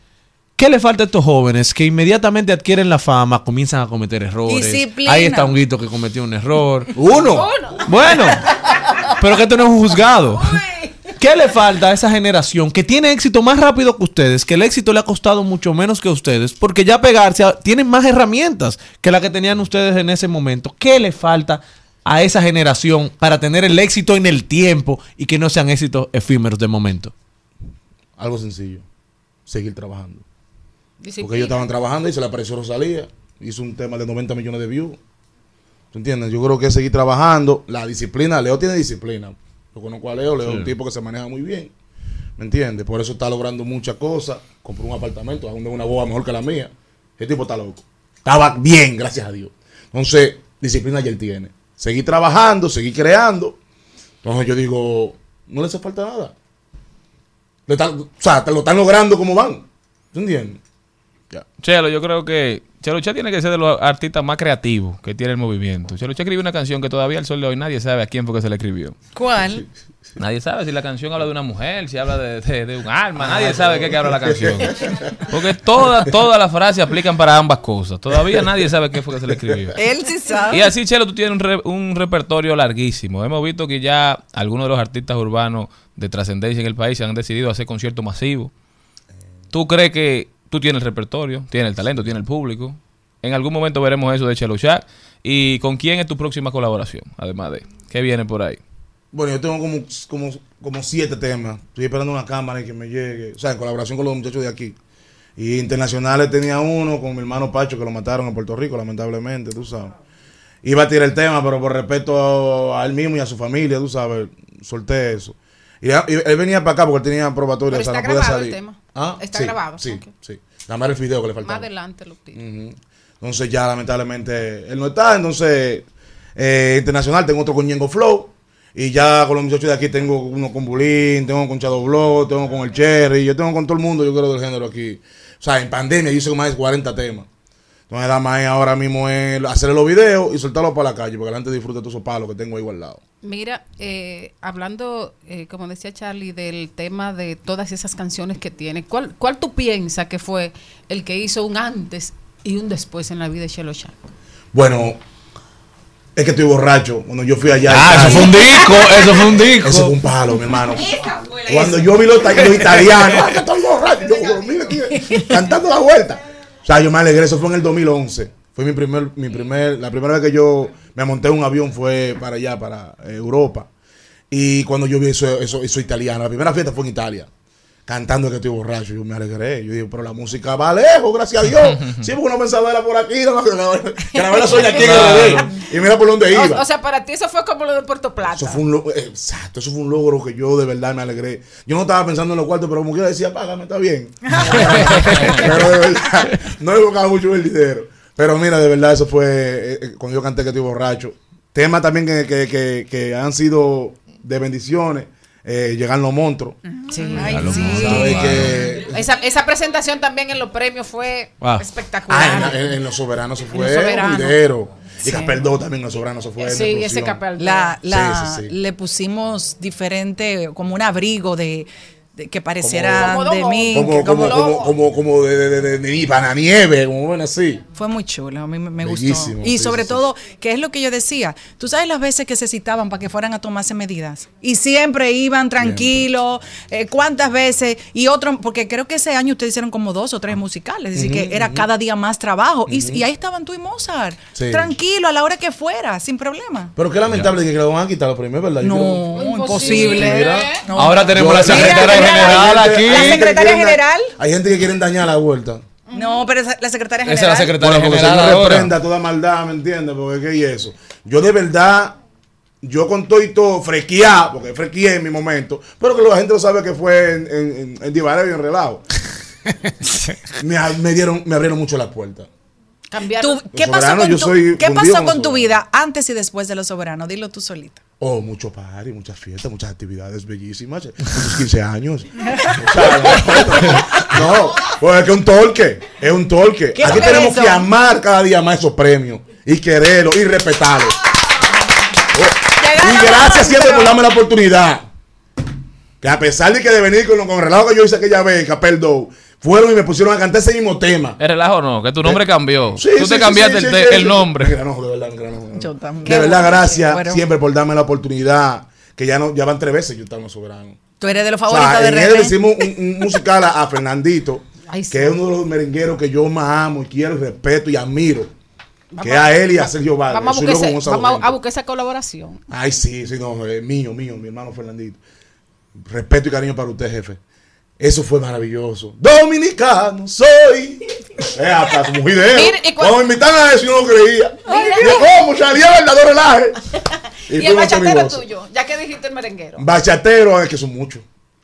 ¿Qué le falta a estos jóvenes que inmediatamente adquieren la fama, comienzan a cometer errores? Disciplina. Ahí está un grito que cometió un error. Uno. Bueno, pero que esto no es un juzgado. ¿Qué le falta a esa generación que tiene éxito más rápido que ustedes? Que el éxito le ha costado mucho menos que a ustedes, porque ya pegarse a- tienen más herramientas que la que tenían ustedes en ese momento. ¿Qué le falta a esa generación para tener el éxito en el tiempo y que no sean éxitos efímeros de momento? Algo sencillo. Seguir trabajando. Disciplina. Porque ellos estaban trabajando y se le apareció Rosalía. Hizo un tema de 90 millones de views. ¿Tú entiendes? Yo creo que seguir trabajando. La disciplina, Leo tiene disciplina. Yo conozco a Leo, Leo es un tipo que se maneja muy bien. ¿Me entiendes? Por eso está logrando muchas cosas. Compró un apartamento, aún de una boba mejor que la mía. Ese tipo está loco. Estaba bien, gracias a Dios. Entonces, disciplina ya él tiene. Seguir trabajando, seguir creando. Entonces yo digo, no le hace falta nada. Le están- o sea, lo están logrando como van. ¿Tú entiendes? Chelo, yo creo que Chelucha tiene que ser de los artistas más creativos que tiene el movimiento. Chelucha escribió una canción que todavía al sol de hoy nadie sabe a quién fue que se la escribió. ¿Cuál? Nadie sabe si la canción habla de una mujer, si habla de, de- de un alma, nadie sabe qué que habla la canción. Porque todas todas las frases aplican para ambas cosas. Todavía nadie sabe qué fue que se le escribió. Él sí sabe. Y así, Chelo, tú tienes un, re- un repertorio larguísimo. Hemos visto que ya algunos de los artistas urbanos de trascendencia en el país se han decidido a hacer conciertos masivos. ¿Tú crees que tú tienes el repertorio, tienes el talento, tienes el público. En algún momento veremos eso de Chelo Shack. ¿Y con quién es tu próxima colaboración? Además de, ¿qué viene por ahí? Bueno, yo tengo como, como, como siete temas. Estoy esperando una cámara y que me llegue. O sea, en colaboración con los muchachos de aquí. Y internacionales tenía uno con mi hermano Pacho, que lo mataron en Puerto Rico, lamentablemente, tú sabes. Iba a tirar el tema, pero por respeto a, él mismo y a su familia, tú sabes, solté eso. Y, él venía para acá porque él tenía probatoria, Pero o sea, está no podía grabado el salir. tema. ¿Ah? Está Sí, grabado, Sí, sí. Nada más el video que le Más faltaba. adelante lo. Ujú. Entonces ya lamentablemente él no está. Entonces, eh, internacional tengo otro con Ñengo Flow. Y ya con los muchachos de aquí tengo uno con Bulín, tengo con Chado Blow, tengo con el Cherry, yo tengo con todo el mundo, yo creo, del género aquí. O sea, en pandemia yo hice más de 40 temas. Entonces la más ahora mismo es hacerle los videos y soltarlos para la calle, porque la gente disfrute de todos esos palos que tengo ahí guardados. Mira, eh, hablando, eh, como decía Charlie, del tema de todas esas canciones que tiene, ¿cuál, ¿cuál tú piensas que fue el que hizo un antes y un después en la vida de Chelo Shack? Bueno, es que estoy borracho. Cuando yo fui allá. Ah, eso fue un disco, eso fue un disco. Eso fue un palo, mi hermano. Cuando yo vi los, los italianos, "Ah, que estoy borracho", yo, "Oh, mira aquí, cantando la vuelta. O sea, yo me alegré, eso fue en el 2011. Fue mi primer, mi primer, la primera vez que yo me monté en un avión fue para allá, para eh, Europa. Y cuando yo vi eso, eso, eso italiano, la primera fiesta fue en Italia. Cantando que estoy borracho, yo me alegré. Yo digo, pero la música va lejos, gracias a Dios. Sí, porque uno pensaba era por aquí, no, que la- que la verdad soy aquí en el bebé. Y mira por dónde iba. O, o sea, para ti eso fue como lo de Puerto Plata. Eso fue un logro, exacto, eso fue un logro que yo de verdad me alegré. Yo no estaba pensando en los cuartos, pero como quiera decía, págame, está bien. pero de verdad, no he buscado mucho el dinero. Pero mira, de verdad, eso fue eh, eh, cuando yo canté que estoy borracho. Temas también que, que, que, que han sido de bendiciones. Eh, llegan los monstruos. Sí. Ay, sí. Que- Esa, esa presentación también en los premios fue Ah. espectacular. Ah, en, en- en Los Soberanos se En fue. Y Sí. Capel 2 también en Los Soberanos se fue. Sí, ese explosión. Capel La, la- Sí, sí, sí. Le pusimos diferente, como un abrigo de- que pareciera Como- de mí. Como, como, como- como, como, como de, de, de, de, bananieve, como ven así. Fue muy chulo, a mí me, me gustó. Bellísimo, Y sobre sí, todo, que es lo que yo decía, tú sabes las veces que se citaban para que fueran a tomarse medidas. Y siempre iban tranquilos, eh, cuántas veces, y otro, porque creo que ese año ustedes hicieron como dos o tres musicales, es decir, que era cada día más trabajo. Y- ahí estaban tú y Mozart, Sí. tranquilo, a la hora que fuera, sin problema. Pero qué lamentable que lo van a quitar los premios, ¿verdad? Yo No, creo- imposible. Mira. No. Ahora tenemos Yo- la Mira, general hay gente- aquí. La secretaria general. Hay gente que quieren dañar la vuelta. No, pero esa- la secretaria Esa es general. la secretaria Bueno, porque general se me reprenda toda maldad, ¿me entiendes? Porque qué y eso. Yo de verdad, yo con todo y todo, frequeado, porque frequeé en mi momento, pero que la gente lo sabe que fue en, en, en, en Divareo y en Relajo. me, me dieron, me abrieron mucho las puertas. Tú, ¿Qué, pasó con, tu, soy ¿qué fundido pasó con con los tu vida antes y después de los soberanos? Dilo tú solita. Oh, mucho party, muchas fiestas, muchas actividades bellísimas, muchos 15 años. O sea, no, pues es que es un torque, es un torque. ¿Qué Aquí tenemos eso? que amar cada día más esos premios y quererlos y respetarlos. Oh, y gracias siempre por darme la oportunidad. Que a pesar de que de venir con, con el relajo que yo hice aquella vez, Capel Doe, fueron y me pusieron a cantar ese mismo tema. ¿Es relajo o no? Que tu nombre cambió. Sí, Tú sí, te cambiaste sí, el, sí, te- sí, el nombre. De verdad, me granojo. Yo también. De verdad, gracias Bueno. siempre por darme la oportunidad. Que ya no ya van tres veces yo estaba soberano. Tú eres de los O favoritos sea, de en él René. le hicimos un, un musical a, a Fernandito, que es uno de los merengueros que yo más amo y quiero y respeto y admiro. que es a él y a Sergio Vargas. Vamos, a buscar, ese- vamos a buscar esa colaboración. Ay, sí, sí, no, es mío, mío, mi hermano Fernandito. Respeto y cariño para usted, jefe. Eso fue maravilloso. Dominicano soy. Es hasta como video. Y Cuando me invitan a eso, yo no creía. Yo, ¿cómo? Salía verdadero relaje. Y, el fuimos bachatero tuyo, ya que dijiste el merenguero. Bachatero, es que son muchos.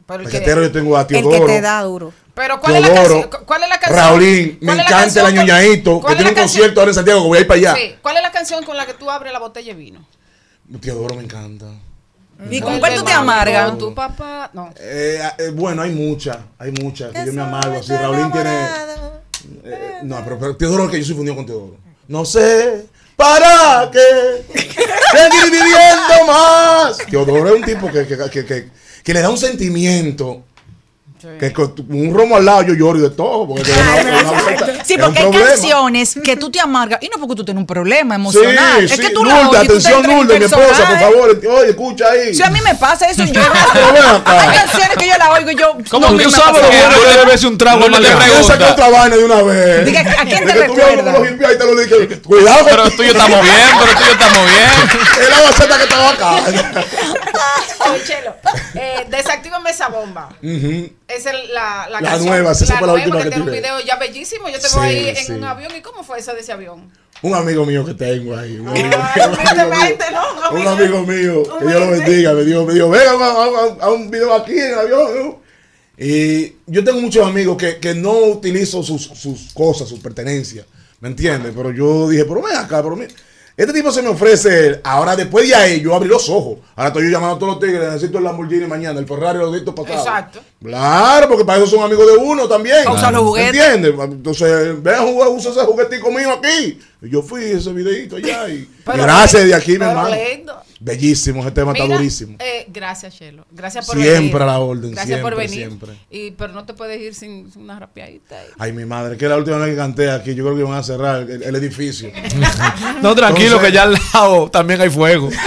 El que- Bachatero yo tengo a El que Teodoro. te da duro. Pero ¿cuál es la ¿Cuál es la canción? Raulín, me ¿Cuál es la encanta el añoñadito, que tiene un concierto ahora en Santiago, que voy a ir para allá. Sí. ¿Cuál es la canción con la que tú abres la botella de vino? Teodoro me encanta. ¿Y con cuál tú te amargas? Con tu papá, no. Eh, eh, bueno, hay muchas, hay muchas que yo me amargo así. Raulín tiene. eh, no, pero, pero Teodoro, que yo soy fundido con Teodoro. No sé para qué seguir viviendo más. Teodoro es un tipo que, que, que, que- que le da un sentimiento Que con un romo al lado yo lloro y de todo. Porque de una- de una vuelta Sí, porque hay problema. canciones que tú te amargas y no porque tú tienes un problema emocional. Sí, es sí, que tú la Lourdes, oyes atención, Lourdes, mi esposa, por favor. Oye, escucha ahí. Si a mí me pasa eso, yo. Hay canciones que yo la oigo y yo. ¿Cómo no, tú sabes que debe ser un trago No, de te pregunta? saca otra vaina de una vez. Diga, ¿a quién te recuerda? Cuidado. Pero tú y yo estamos bien, pero tú y yo estamos bien. Es la baceta que estaba acá. Oye, Chelo, eh, desactívame esa bomba. Esa es la, la, La canción, nueva, esa la fue la nueva última que tiene un video ya bellísimo. Yo te Sí, ahí en sí. un avión. ¿Y cómo fue eso de ese avión? Un amigo mío que tengo ahí. Un amigo, Ay, un amigo mío, humildemente, ¿no? un amigo mío, que Dios lo bendiga, me dijo, me dijo, venga a, a- a- a un video aquí en el avión. ¿no? Y yo tengo muchos amigos que, que no utilizo sus, sus cosas, sus pertenencias, ¿me entiendes? Pero yo dije, pero ven acá, pero mira, este tipo se me ofrece, ahora después de ahí yo abrí los ojos, ahora estoy yo llamando a todos los tigres, necesito el Lamborghini mañana, el Ferrari los distos pasados. Exacto. Claro, porque para eso son amigos de uno también. A usar los juguetes. ¿Me entiendes? Entonces, jugar, usa ese juguetico mío aquí. Y yo fui a ese videito allá y, Pero gracias de aquí, mi hermano. lindo. Bellísimo, ese tema está durísimo. eh, gracias, Chelo. Gracias por Siempre venir. a la orden, Gracias por siempre, venir. siempre. Y, pero no te puedes ir sin, sin una rapeadita. ahí. Ay, mi madre, que la última vez que canté aquí, yo creo que iban a cerrar el, el edificio. No, tranquilo, Entonces- que ya al lado también hay fuego.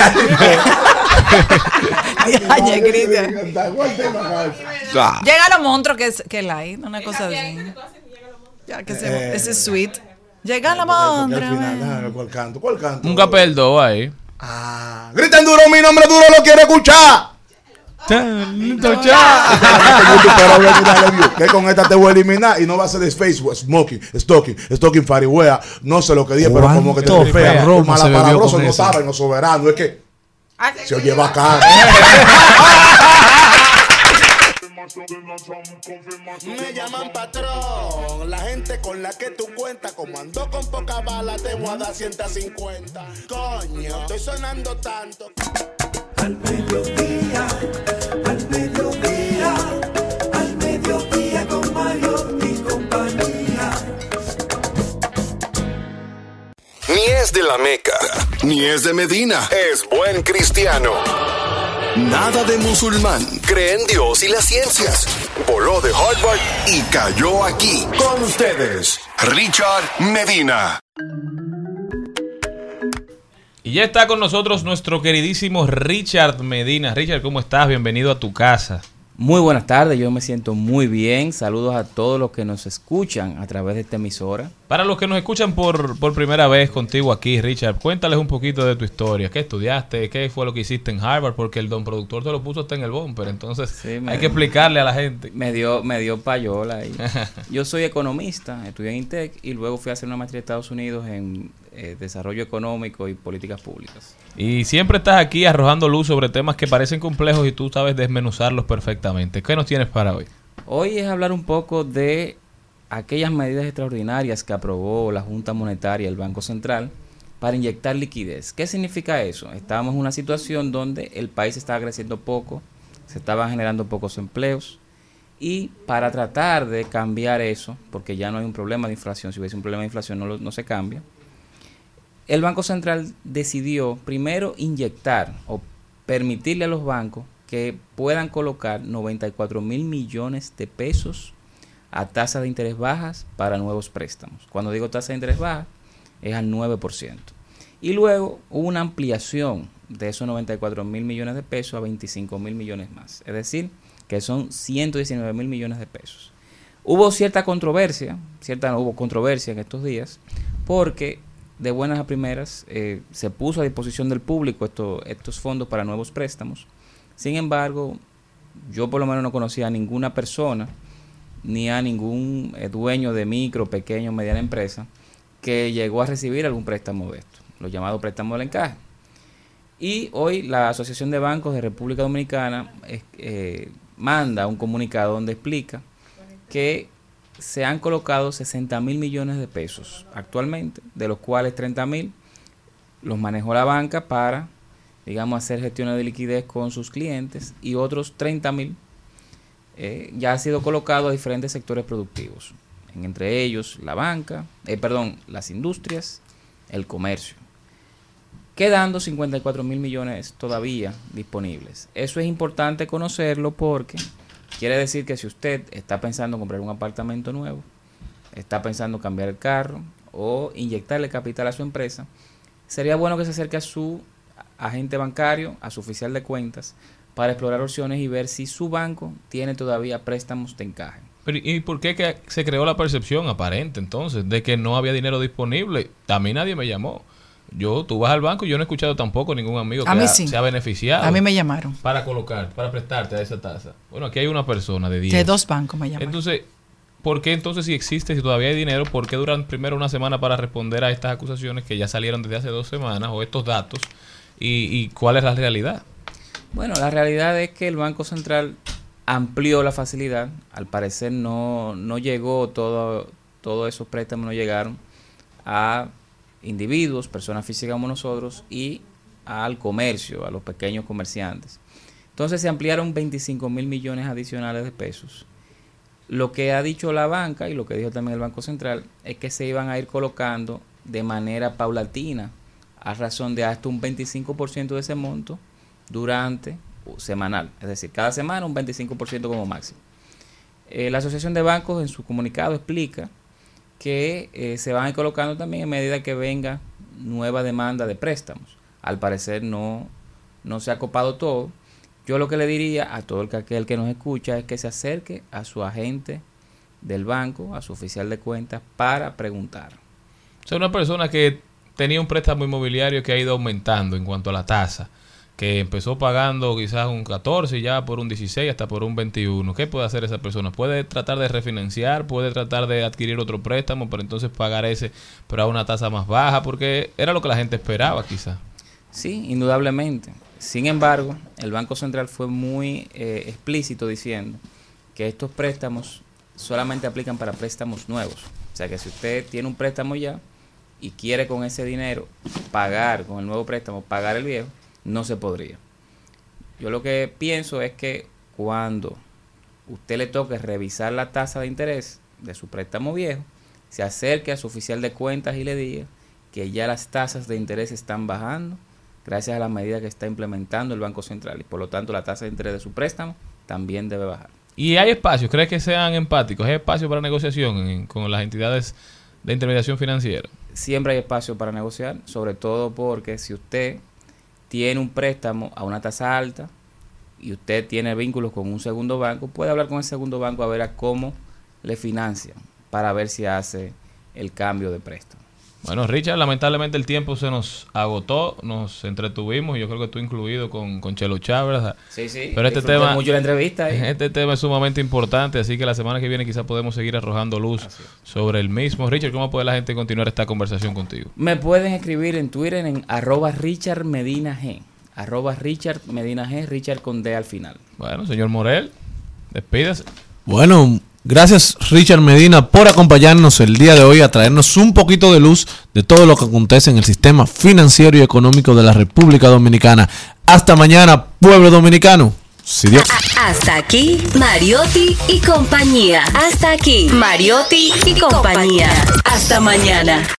Ay. Ah. Llega a los monstruos que es que light, una cosa así. Ya que se, Eh, ese es sweet. Llega la monstruo. final, ver ¿cuál canto? ¿Cuál canto? Un capel dos ahí. Ah, griten duro, mi nombre duro lo quiero escuchar. que con esta te voy a eliminar y no va a ser de Facebook, smoking, stalking, stalking, fariwea, no sé lo que dije, pero como que te ¿Cuánto fea, Roma se bebió malapalabroso, con no saben, no soberano, es que Ah, se oye bacán. Me llaman patrón, la gente con la que tú cuentas, como ando con poca bala, te voy a dar 150. Coño, estoy sonando tanto. Al mediodía, al mediodía, al mediodía con Mario y compañía. Ni es de la Meca, ni es de Medina. Es buen cristiano. Nada de musulmán. Cree en Dios y las ciencias. Voló de Harvard y cayó aquí. Con ustedes, Richard Medina. Y ya está con nosotros nuestro queridísimo Richard Medina. Richard, ¿cómo estás? Bienvenido a tu casa. Muy buenas tardes, yo me siento muy bien. Saludos a todos los que nos escuchan a través de esta emisora. Para los que nos escuchan por, por primera vez contigo aquí, Richard, cuéntales un poquito de tu historia. ¿Qué estudiaste? ¿Qué fue lo que hiciste en Harvard? Porque el don productor te lo puso hasta en el bumper, entonces hay que explicarle a la gente. Me dio, me dio payola ahí. Yo soy economista, estudié en Intec y luego fui a hacer una maestría en Estados Unidos en eh, desarrollo económico y políticas públicas. Y siempre estás aquí arrojando luz sobre temas que parecen complejos y tú sabes desmenuzarlos perfectamente. ¿Qué nos tienes para hoy? Hoy es hablar un poco de aquellas medidas extraordinarias que aprobó la Junta Monetaria, el Banco Central, para inyectar liquidez. ¿Qué significa eso? Estábamos en una situación donde el país estaba creciendo poco, se estaban generando pocos empleos y para tratar de cambiar eso, porque ya no hay un problema de inflación, si hubiese un problema de inflación no, lo- no se cambia, el Banco Central decidió primero inyectar o permitirle a los bancos que puedan colocar 94 mil millones de pesos a tasas de interés bajas para nuevos préstamos. Cuando digo tasa de interés baja, es al 9%. Y luego hubo una ampliación de esos 94 mil millones de pesos a 25 mil millones más. Es decir, que son 119 mil millones de pesos. Hubo cierta controversia, cierta no hubo controversia en estos días, porque de buenas a primeras eh, se puso a disposición del público esto- estos fondos para nuevos préstamos. Sin embargo, yo por lo menos no conocía a ninguna persona ni a ningún eh, dueño de micro, pequeño, mediana empresa que llegó a recibir algún préstamo de esto, los llamados préstamos del encaje. Y hoy la Asociación de Bancos de República Dominicana eh, manda un comunicado donde explica que se han colocado 60 mil millones de pesos actualmente, de los cuales 30 mil los manejó la banca para, digamos, hacer gestiones de liquidez con sus clientes y otros 30 mil eh, ya ha sido colocado a diferentes sectores productivos, en- entre ellos la banca, eh, perdón, las industrias, el comercio, quedando 54 mil millones todavía disponibles. Eso es importante conocerlo porque Quiere decir que si usted está pensando en comprar un apartamento nuevo, está pensando cambiar el carro o inyectarle capital a su empresa, sería bueno que se acerque a su agente bancario, a su oficial de cuentas, para explorar opciones y ver si su banco tiene todavía préstamos de encaje. Pero, ¿Y por qué que se creó la percepción aparente entonces de que no había dinero disponible? A mí nadie me llamó. Yo, tú vas al banco y yo no he escuchado tampoco ningún amigo que A mí ha- sí. se ha beneficiado. A mí me llamaron. Para colocar, para prestarte a esa tasa. Bueno, aquí hay una persona de 10. De dos bancos me llamaron. Entonces, ¿por qué entonces si existe, si todavía hay dinero, por qué duran primero una semana para responder a estas acusaciones que ya salieron desde hace dos semanas o estos datos? ¿Y, y cuál es la realidad? Bueno, la realidad es que el Banco Central amplió la facilidad. Al parecer no, no llegó todo, todos esos préstamos no llegaron a individuos, personas físicas como nosotros y al comercio, a los pequeños comerciantes. Entonces se ampliaron 25 mil millones adicionales de pesos. Lo que ha dicho la banca y lo que dijo también el Banco Central es que se iban a ir colocando de manera paulatina a razón de hasta un 25% de ese monto durante uh, semanal, es decir, cada semana un 25% como máximo. Eh, la Asociación de Bancos en su comunicado explica que eh, se van colocando también en medida que venga nueva demanda de préstamos. Al parecer no, no se ha copado todo. Yo lo que le diría a todo el que, aquel que nos escucha es que se acerque a su agente del banco, a su oficial de cuentas, para preguntar. Sea, una persona que tenía un préstamo inmobiliario que ha ido aumentando en cuanto a la tasa, que empezó pagando quizás un 14 y ya por un 16 hasta por un 21. ¿Qué puede hacer esa persona? Puede tratar de refinanciar, puede tratar de adquirir otro préstamo, pero entonces pagar ese, pero a una tasa más baja, porque era lo que la gente esperaba quizás. Sí, indudablemente. Sin embargo, el Banco Central fue muy eh, explícito diciendo que estos préstamos solamente aplican para préstamos nuevos. O sea que si usted tiene un préstamo ya y quiere con ese dinero pagar con el nuevo préstamo, pagar el viejo, no se podría. Yo lo que pienso es que cuando usted le toque revisar la tasa de interés de su préstamo viejo, se acerque a su oficial de cuentas y le diga que ya las tasas de interés están bajando gracias a la medida que está implementando el Banco Central y por lo tanto la tasa de interés de su préstamo también debe bajar. Y hay espacios, ¿crees que sean empáticos? ¿Hay espacio para negociación en- con las entidades de intermediación financiera? Siempre hay espacio para negociar, sobre todo porque si usted tiene un préstamo a una tasa alta y usted tiene vínculos con un segundo banco, puede hablar con el segundo banco a ver a cómo le financian para ver si hace el cambio de préstamo. Bueno, Richard, lamentablemente el tiempo se nos agotó, nos entretuvimos, yo creo que tú incluido con, con Chelo Chávez. ¿verdad? Sí, sí, Pero este tema, mucho la entrevista este tema es sumamente importante, así que la semana que viene quizás podemos seguir arrojando luz sobre el mismo. Richard, ¿cómo puede la gente continuar esta conversación contigo? Me pueden escribir en Twitter en arroba Richard Medina G. Arroba Richard Medina G, Richard con D al final. Bueno, señor Morel, despídase. Bueno, gracias Richard Medina por acompañarnos el día de hoy a traernos un poquito de luz de todo lo que acontece en el sistema financiero y económico de la República Dominicana. Hasta mañana, pueblo dominicano. Dios. Hasta aquí, Mariotti y compañía. Hasta aquí, Mariotti y compañía. Hasta mañana.